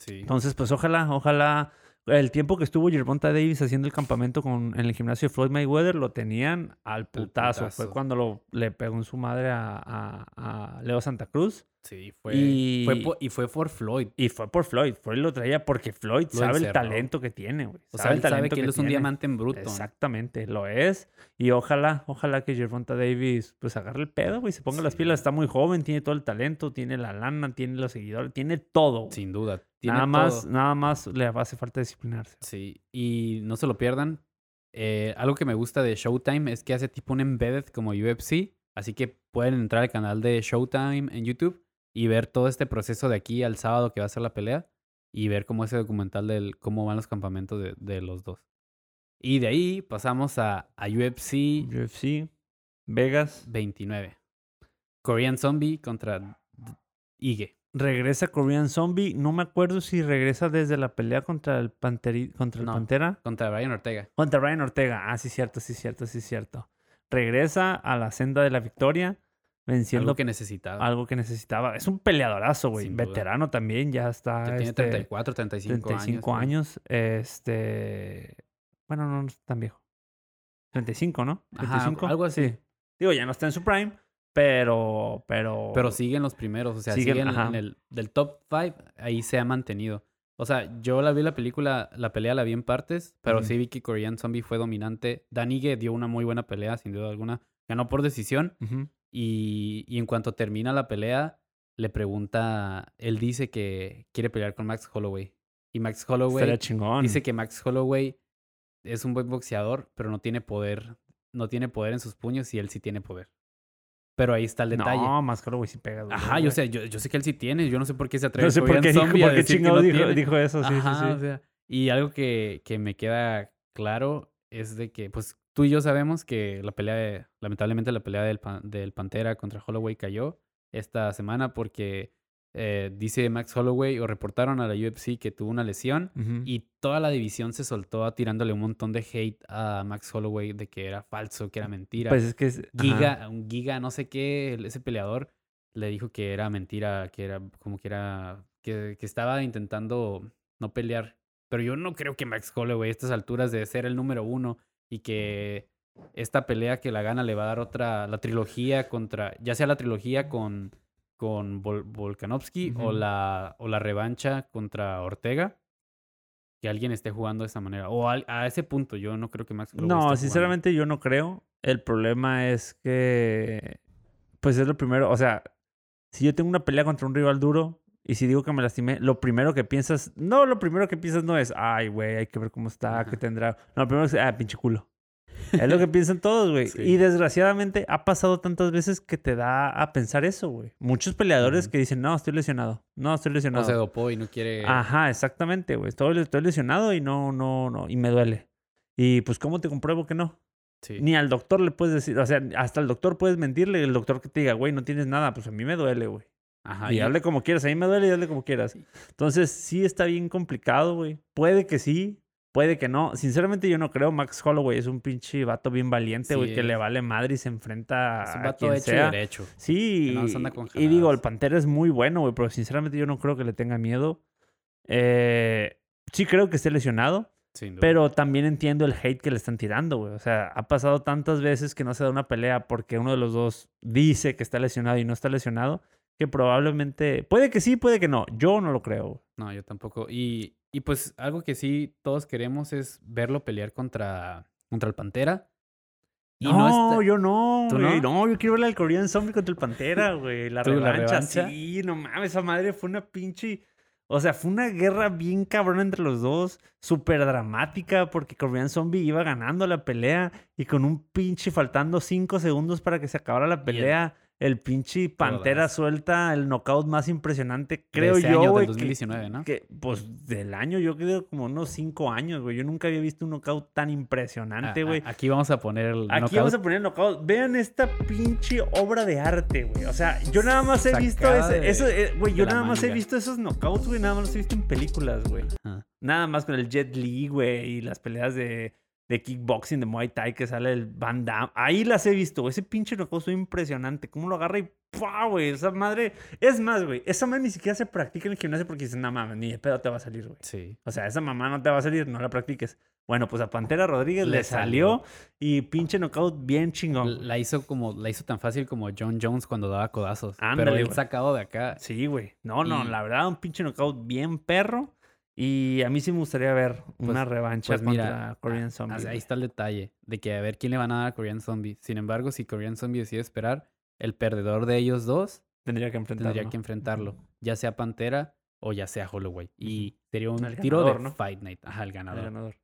Sí. Entonces, pues ojalá, ojalá... El tiempo que estuvo Gervonta Davis haciendo el campamento con, en el gimnasio de Floyd Mayweather lo tenían al putazo. Fue cuando lo, le pegó en su madre a, a- a Leo Santa Cruz. Sí, fue... Y- fue po- y fue por Floyd. Y fue por Floyd. Floyd lo traía porque Floyd Lo sabe el talento que tiene, güey. O sea, él sabe que él es un diamante en bruto. Exactamente, lo es. Y ojalá, ojalá que Gervonta Davis pues agarre el pedo, güey, se ponga las pilas. Está muy joven, tiene todo el talento, tiene la lana, tiene los seguidores, tiene todo. güey. Sin duda. Tiene nada más, todo. nada más le hace falta disciplinarse. Sí, y no se lo pierdan. Eh, algo que me gusta de Showtime es que hace tipo un embedded como UFC, así que pueden entrar al canal de Showtime en YouTube y ver todo este proceso de aquí al sábado que va a ser la pelea y ver cómo ese documental del cómo van los campamentos de, de los dos. Y de ahí pasamos a, a UFC UFC, Vegas. 29. Korean Zombie contra Ige. Regresa Korean Zombie. No me acuerdo si regresa desde la pelea contra el, Panteri- contra el No. Pantera. Contra Brian Ortega. Contra Ryan Ortega. Ah, sí, cierto, sí, cierto, sí, cierto. Regresa a la senda de la victoria, venciendo Algo que necesitaba. algo que necesitaba. Es un peleadorazo, güey. Veterano también, ya está. tiene este, 34, 35, 35 años. años. Este. Bueno, no, no es tan viejo. 35, ¿no? Ajá, 35. algo así. Sí. Digo, ya no está en su prime, pero. Pero, Pero siguen los primeros, o sea, Siguen, en el del top 5, ahí se ha mantenido. O sea, yo la vi la película, la pelea la vi en partes, pero sí vi que Korean Zombie fue dominante. Danige dio una muy buena pelea, sin duda alguna. Ganó por decisión. Y, y en cuanto termina la pelea, le pregunta, él dice que quiere pelear con Max Holloway. Y Max Holloway dice que Max Holloway es un buen boxeador, pero no tiene poder, no tiene poder en sus puños y él sí tiene poder. Pero ahí está el detalle. No, más Holloway sí pega. duro, Ajá, yo güey. sé, yo, yo sé que él sí tiene, yo no sé por qué se atreve No sé por qué dijo, por qué chingado dijo, eso, sí, Ajá, sí, sí. o sea, y algo que, que me queda claro es de que, pues, tú y yo sabemos que la pelea, de, lamentablemente la pelea del, Pan- del Pantera contra Holloway cayó esta semana porque eh, dice Max Holloway o reportaron a la UFC que tuvo una lesión y toda la división se soltó tirándole un montón de hate a Max Holloway de que era falso, que era mentira. Pues es que es... ajá. Giga, un Giga, no sé qué, ese peleador le dijo que era mentira, que era como que era, que, que estaba intentando no pelear. Pero yo no creo que Max Holloway a estas alturas de ser el número uno y que esta pelea que la gana le va a dar otra, la trilogía contra, ya sea la trilogía con, con Vol- Volkanovski o, la, o la revancha contra Ortega. Que alguien esté jugando de esa manera. O al- a ese punto, yo no creo que Max Holloway No, jugando. sinceramente yo no creo. El problema es que, pues es lo primero, o sea, si yo tengo una pelea contra un rival duro y si digo que me lastimé, lo primero que piensas, no, lo primero que piensas no es, ay, güey, hay que ver cómo está, Ajá. qué tendrá. No, lo primero es, ah, pinche culo. Es lo que piensan todos, güey. Sí. Y desgraciadamente ha pasado tantas veces que te da a pensar eso, güey. Muchos peleadores que dicen, no, estoy lesionado. No, estoy O lesionado. se dopó y no quiere. Ajá, exactamente, güey. Estoy, estoy lesionado y no, no, no, y me duele. Y pues, ¿cómo te compruebo que no? Sí. Ni al doctor le puedes decir, o sea, hasta al doctor puedes mentirle, el doctor que te diga, güey, no tienes nada, pues a mí me duele, güey. Ajá, y y- hazle como quieras, a mí me duele y hazle como quieras. Entonces, sí está bien complicado, güey. Puede que sí, puede que no. Sinceramente, yo no creo. Max Holloway es un pinche vato bien valiente, güey, Sí, que le vale madre y se enfrenta es un a vato quien hecho y sea. derecho. Sí, no anda y digo, el. Pantera es muy bueno, güey, pero sinceramente yo no creo que le tenga miedo. Eh, sí creo que esté lesionado, pero también entiendo el hate que le están tirando, güey. O sea, ha pasado tantas veces que no se da una pelea porque uno de los dos dice que está lesionado y no está lesionado, que probablemente, puede que sí, puede que no. Yo no lo creo. güey. No, yo tampoco. Y, y pues algo que sí todos queremos es verlo pelear contra, contra el Pantera. Y no, está- yo no, ¿Tú güey. no? No? yo quiero ver al Korean Zombie contra el Pantera, güey. La ¿Tú, la revancha, revancha? sí, no mames, esa madre fue una pinche... O sea, fue una guerra bien cabrona entre los dos, súper dramática, porque Korean Zombie iba ganando la pelea y con un pinche faltando cinco segundos para que se acabara la pelea, el pinche Pantera Todas. suelta el knockout más impresionante, de creo ese yo, año, güey. del que- 2019, ¿no? que, pues del año, yo creo como unos cinco años, güey. Yo nunca había visto un knockout tan impresionante, a- güey. aquí vamos a poner el Aquí knockout. vamos a poner el knockout. Vean esta pinche obra de arte, güey. O sea, yo nada más he visto ese, de- eso, eh, güey. de Yo nada más he visto esos knockouts, güey. Nada más los he visto en películas, güey. Ajá. Nada más con el Jet Li, güey. Y las peleas de, de kickboxing, de Muay Thai que sale el Van Damme. Ahí las he visto, güey. Ese pinche fue impresionante. Cómo lo agarra y ¡pua, güey! Esa madre. Es más, güey. Esa madre ni siquiera se practica en el gimnasio porque dicen, no mames, ni de pedo te va a salir, güey. Sí. O sea, esa mamá no te va a salir, no la practiques. Bueno, pues a Pantera Rodríguez le, Le salió, salió. y pinche knockout bien chingón. La hizo como, la hizo tan fácil como John Jones cuando daba codazos. Ándale, pero él güey. sacado de acá. Sí, güey. No, no, Y- la verdad, un pinche knockout bien perro. Y a mí sí me gustaría ver una revancha Pues mira, contra Korean Zombie. Ahí está el detalle de que a ver quién le van a dar a Korean Zombie. Sin embargo, si Korean Zombie decide esperar, el perdedor de ellos dos Tendría que enfrentarlo. tendría que enfrentarlo, ya sea Pantera o ya sea Holloway. Y sería un El tiro ganador, de ¿no? Fight Night. Ajá, el El ganador.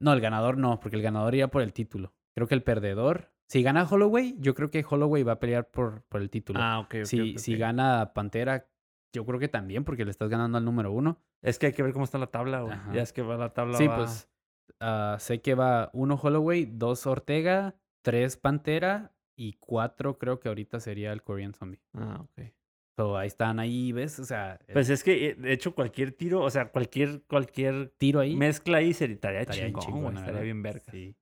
No, el ganador no, porque el ganador iría por el título. Creo que el perdedor, si gana Holloway, yo creo que Holloway va a pelear por, por el título. Ah, ok, ok. si si gana Pantera, yo creo que también, porque le estás ganando al número uno. Es que hay que ver cómo está la tabla, güey. Ya es que va la tabla. Sí, va- pues ah, sé que va uno Holloway, dos Ortega, tres Pantera y cuatro creo que ahorita sería el Korean Zombie. Ah, ok. So, ahí están, ahí ves, o sea, el Pues es que, eh, de hecho, cualquier tiro, o sea, cualquier, cualquier tiro ahí. mezcla ahí sería, estaría, estaría chingón, güey. Estaría bien verga. Sí.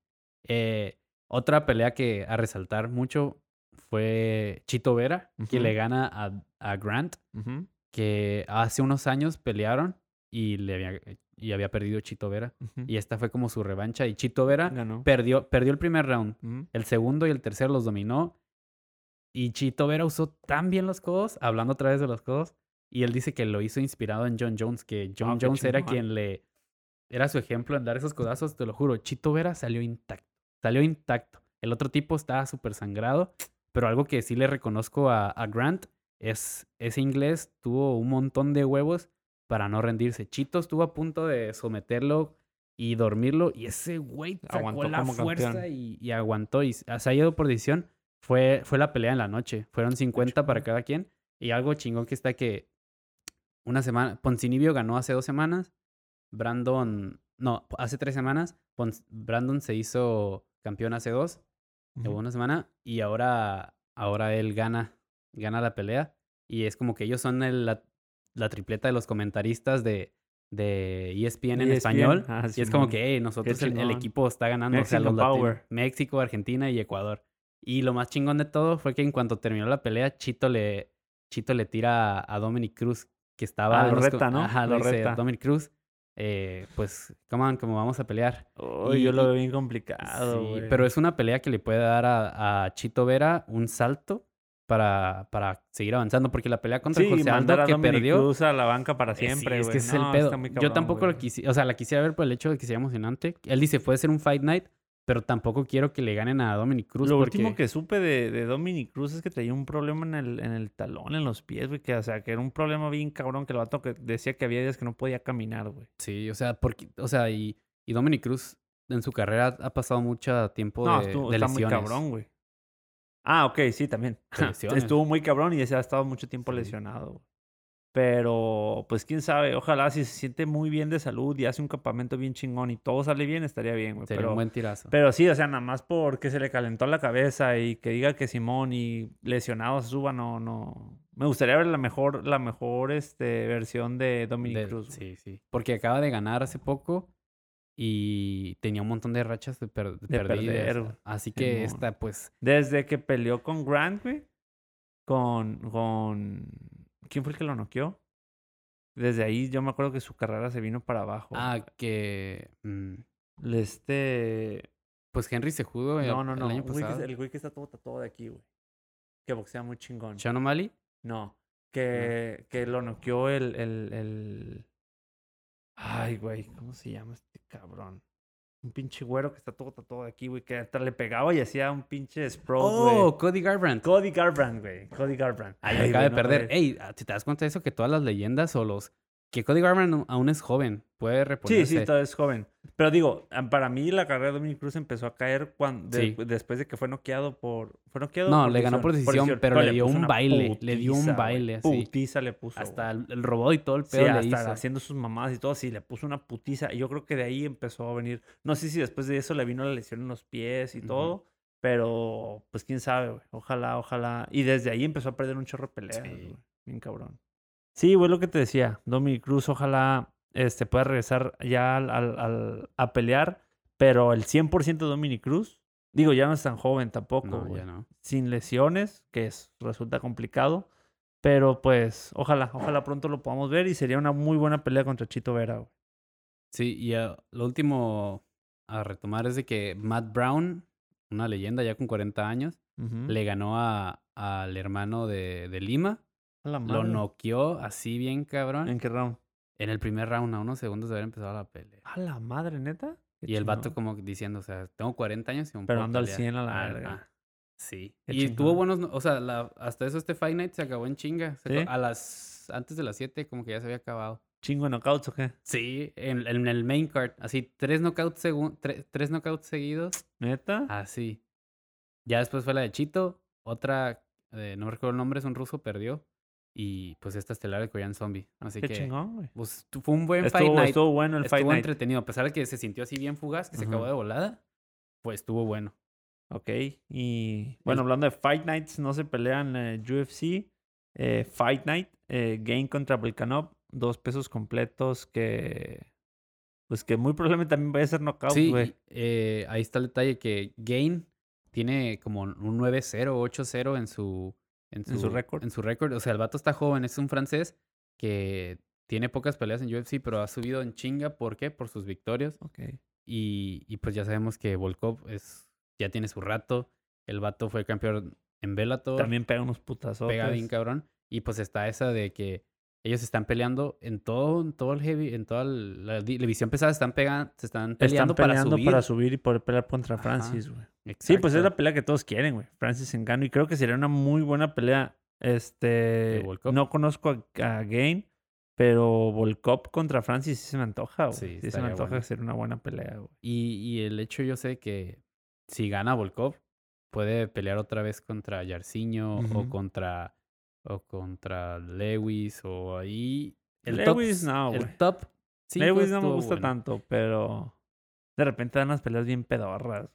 Eh, otra pelea que a resaltar mucho fue Chito Vera, que Ujú. le gana a, a Grant, Ujú, que hace unos años pelearon y, le había, y había perdido Chito Vera. Y esta fue como su revancha. Y Chito Vera Ganó. perdió, perdió el primer round. El segundo y el tercero los dominó. Y Chito Vera usó tan bien los codos, hablando otra vez de los codos, Y él dice que lo hizo inspirado en John Jones, que John Ah, qué Jones era quien le... Era su ejemplo en dar esos codazos, te lo juro. Chito Vera salió intacto. Salió intacto. El otro tipo estaba súper sangrado, pero algo que sí le reconozco a, a Grant es ese inglés tuvo un montón de huevos para no rendirse. Chito estuvo a punto de someterlo y dormirlo y ese güey sacó Aguantó la fuerza y, y aguantó y se ha ido por decisión. Fue, fue la pelea en la noche. Fueron 50 para cada quien. Y algo chingón que está que una semana, Poncinibio ganó hace dos semanas. Brandon, no, hace tres semanas. Brandon se hizo campeón hace dos, Ujú. una semana. Y ahora, ahora él gana, gana la pelea. Y es como que ellos son el- la, la tripleta de los comentaristas de, de E ESPN en ESPN, español. ah, y es como que hey, nosotros el, el equipo está ganando. o sea, los Power. México, Argentina y Ecuador. Y lo más chingón de todo fue que en cuanto terminó la pelea, Chito le, Chito le tira a, a Dominic Cruz, que estaba... Ah, lo en los co- reta, ¿no? Ajá, Lo lo dice reta. Dominic Cruz. eh, pues, come on, como vamos a pelear. Uy, Y- yo lo veo bien complicado, Sí, pero es una pelea que le puede dar a, a Chito Vera un salto para, para seguir avanzando, porque la pelea contra sí, José Aldo que Dominic perdió... Cruz a la banca para Eh, sí, siempre, es que es No, el pedo. Yo tampoco lo quisiera, o sea, la quisiera ver por el hecho de que sea emocionante. Él dice, puede ser un Fight Night, pero tampoco quiero que le ganen a Dominic Cruz Lo porque... último que supe de, de Dominic Cruz es que traía un problema en el, en el talón, en los pies, güey. Que, o sea, que era un problema bien cabrón que el vato que decía que había días que no podía caminar, güey. Sí, o sea, porque, o sea, y, y Dominic Cruz en su carrera ha pasado mucho tiempo No, de, estuvo, de está muy lesiones. cabrón, güey. Ah, ok, sí, también. Estuvo muy cabrón y se ha estado mucho tiempo Sí. lesionado. Pero, pues quién sabe, ojalá si se siente muy bien de salud y hace un campamento bien chingón y todo sale bien, estaría bien, güey. Sería Pero, un buen tirazo. pero sí, o sea, nada más porque se le calentó la cabeza y que diga que Simón y lesionado se suba, no, no. Me gustaría ver la mejor, la mejor este, versión de Dominic De- Cruz. güey. sí, sí. Porque acaba de ganar hace poco y tenía un montón de rachas de, per- de perdidas. perder. Así que esta, pues, Desde que peleó con Grant, güey. Con, con... ¿Quién fue el que lo noqueó? Desde ahí yo me acuerdo que su carrera se vino para abajo. ah, que, mm, Este... pues Henry se jugó el, No, no, el no. año güey que- pasado. el güey que está todo tatuado de aquí, güey. Que boxea muy chingón. Sean O'Malley. No. Que, que lo noqueó el, el, el... Ay, güey. ¿Cómo se llama este cabrón? Un pinche güero que está todo tatuado aquí, güey. Que hasta le pegaba y hacía un pinche sprout, güey. Oh, Cody Garbrandt. Cody Garbrandt, güey. Cody Garbrandt. Ay, Ay, acaba de no perder. Ey, ah, te das cuenta de eso, que todas las leyendas o los... Que Cody Garbrandt aún es joven. Puede Sí, reponerse. sí, todavía es joven. Pero digo, para mí la carrera de Dominic Cruz empezó a caer cuando, Sí. después de que fue noqueado por... ¿Fue noqueado? No, le ganó por decisión, pero le dio un baile, le dio un putiza, baile, así. Putiza le puso. Hasta el, el robot y todo el Sí, pedo le hasta hizo. haciendo sus mamadas y todo, sí, le puso una putiza. Y yo creo que de ahí empezó a venir. No sé si después de eso le vino la lesión en los pies y Ujú. todo. Pero, pues quién sabe, güey. Ojalá, ojalá. Y desde ahí empezó a perder un chorro de peleas, Sí. güey. Bien cabrón. Sí, güey, lo que te decía. Dominic Cruz, ojalá este, pueda regresar ya al, al- al- a pelear. Pero el 100% de Dominic Cruz, digo, ya no es tan joven tampoco, No, güey. ya no. Sin lesiones, que es, resulta complicado. Pero pues, ojalá, ojalá pronto lo podamos ver y sería una muy buena pelea contra Chito Vera, güey. Sí, y ah, lo último a retomar es de que Matt Brown, una leyenda ya con 40 años, le ganó a, al hermano de, de Lima. La Lo noqueó así bien cabrón. ¿En qué round? En el primer round, a unos segundos de haber empezado la pelea. A la madre, neta. Qué Y el vato como diciendo, o sea, tengo 40 años y aún Pero ando al pelear". 100 a la verga. Sí. Qué y tuvo buenos, no- o sea, la- hasta eso este Fight Night se acabó en chinga. Se ¿Sí? acabó- A las, antes de las 7 como que ya se había acabado. ¿Chingo de knockouts o qué? Sí, en, en el main card, así, tres knockouts, segun- tre- tres knockouts seguidos, ¿Neta? así. Ya después fue la de Chito, otra, eh, no recuerdo el nombre, es un ruso, perdió. Y pues esta estelar de Korean Zombie. Así Qué que, chingón, güey. pues fue un buen Fight Estuvo, Night. estuvo bueno el estuvo Fight Night. entretenido, a pesar de que se sintió así bien fugaz, que se acabó de volada, pues estuvo bueno. Ok. Y bueno, hablando de Fight Nights, no se pelean eh, UFC. eh, Fight Night, eh, Game contra Volkanov. Dos pesos completos que. Pues que muy probablemente también vaya a ser knockout, Sí, güey. eh, ahí está el detalle que Gain tiene como un 9-0, 8-0 en su en En su récord. En su récord. O sea, el vato está joven, es un francés que tiene pocas peleas en UFC, pero ha subido en chinga. ¿Por qué? Por sus victorias. Ok. Y, y pues ya sabemos que Volkov es, ya tiene su rato. El vato fue campeón en Bellator. También pega unos putazos. pega bien cabrón. Y pues está esa de que ellos están peleando en todo, en todo el heavy, en toda la di- división pesada, están pegando, se están peleando, Están peleando para subir. para subir y poder pelear contra. Francis, güey. Sí, pues es la pelea que todos quieren, güey. Francis Ngannou. Y creo que sería una muy buena pelea. Este. No conozco a, a Gain, pero Volkov contra Francis sí se me antoja, güey. Sí, Sí, se me antoja bueno. sería una buena pelea, güey. Y, y el hecho, yo sé que si gana Volkov, puede pelear otra vez contra Yarciño o contra o contra Lewis o ahí. Lewis, top, no, El güey. top. cinco Lewis no me gusta bueno. tanto, pero. De repente dan unas peleas bien pedorras.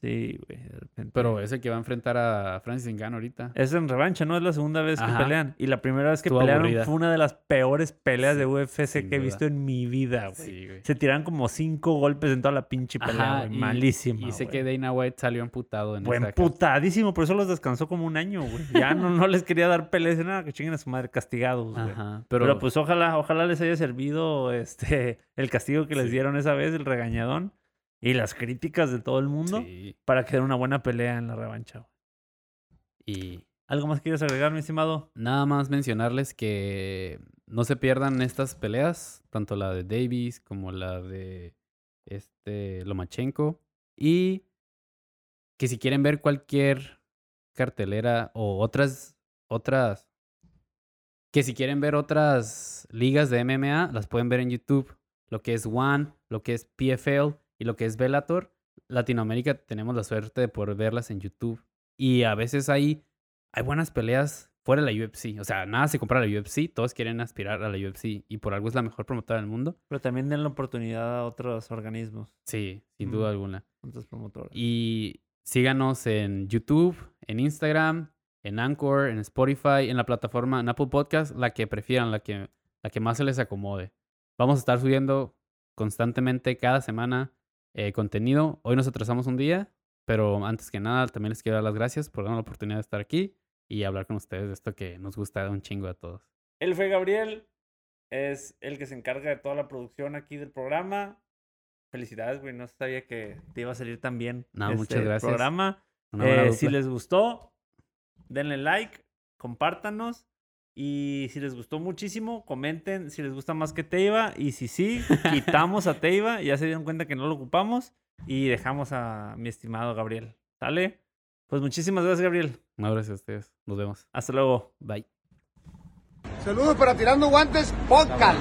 Sí, güey. De repente. Pero es el que va a enfrentar a Francis Ngannou ahorita. Es en revancha, ¿no? Es la segunda vez que pelean. Y la primera vez que Estuvo pelearon aburrida. fue una de las peores peleas de UFC que he visto en mi vida, güey. Sí, güey. Se tiran como cinco golpes en toda la pinche pelea, Ajá, güey. y- Malísima. Y sé güey. que Dana White salió amputado en Buen esa putadísimo, por eso los descansó como un año, güey. Ya no, no les quería dar peleas, nada, que chinguen a su madre, castigados, güey. Ajá. Pero, Pero, pues ojalá, ojalá les haya servido este el castigo que les Sí. dieron esa vez, el regañadón, y las críticas de todo el mundo sí. para que dé una buena pelea en la revancha. Y ¿Algo más quieres agregar, mi estimado? nada más mencionarles que no se pierdan estas peleas, tanto la de Davis como la de este Lomachenko. Y que si quieren ver cualquier cartelera o otras, otras, que si quieren ver otras ligas de MMA, las pueden ver en YouTube. Lo que es One, lo que es PFL y lo que es Bellator. Latinoamérica tenemos la suerte de poder verlas en YouTube. Y a veces hay, hay buenas peleas fuera de la UFC. O sea, nada se compara a la UFC. Todos quieren aspirar a la UFC. Y por algo es la mejor promotora del mundo. Pero también den la oportunidad a otros organismos, Sí, sin duda alguna. otras promotoras. Y síganos en YouTube, en Instagram, en Anchor, en Spotify, en la plataforma, en Apple Podcast, la que prefieran, la que, la que más se les acomode. Vamos a estar subiendo constantemente cada semana eh, contenido. Hoy nos atrasamos un día, pero antes que nada también les quiero dar las gracias por darnos la oportunidad de estar aquí y hablar con ustedes de esto que nos gusta un chingo a todos. Él fue Gabriel, es el que se encarga de toda la producción aquí del programa. Felicidades, güey, no sabía que te iba a salir tan bien No, este muchas gracias. programa. Eh, si les gustó, denle like, compártanos. Y si les gustó muchísimo, comenten si les gusta más que Teiva. Y si sí, quitamos a Teiva. Ya se dieron cuenta que no lo ocupamos. Y dejamos a mi estimado Gabriel. ¿Sale? Pues muchísimas gracias, Gabriel. No, gracias a ustedes. Nos vemos. Hasta luego. Bye. Saludos para Tirando Guantes Podcast.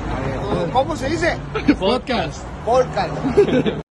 ¿Cómo se dice? Podcast. Podcast.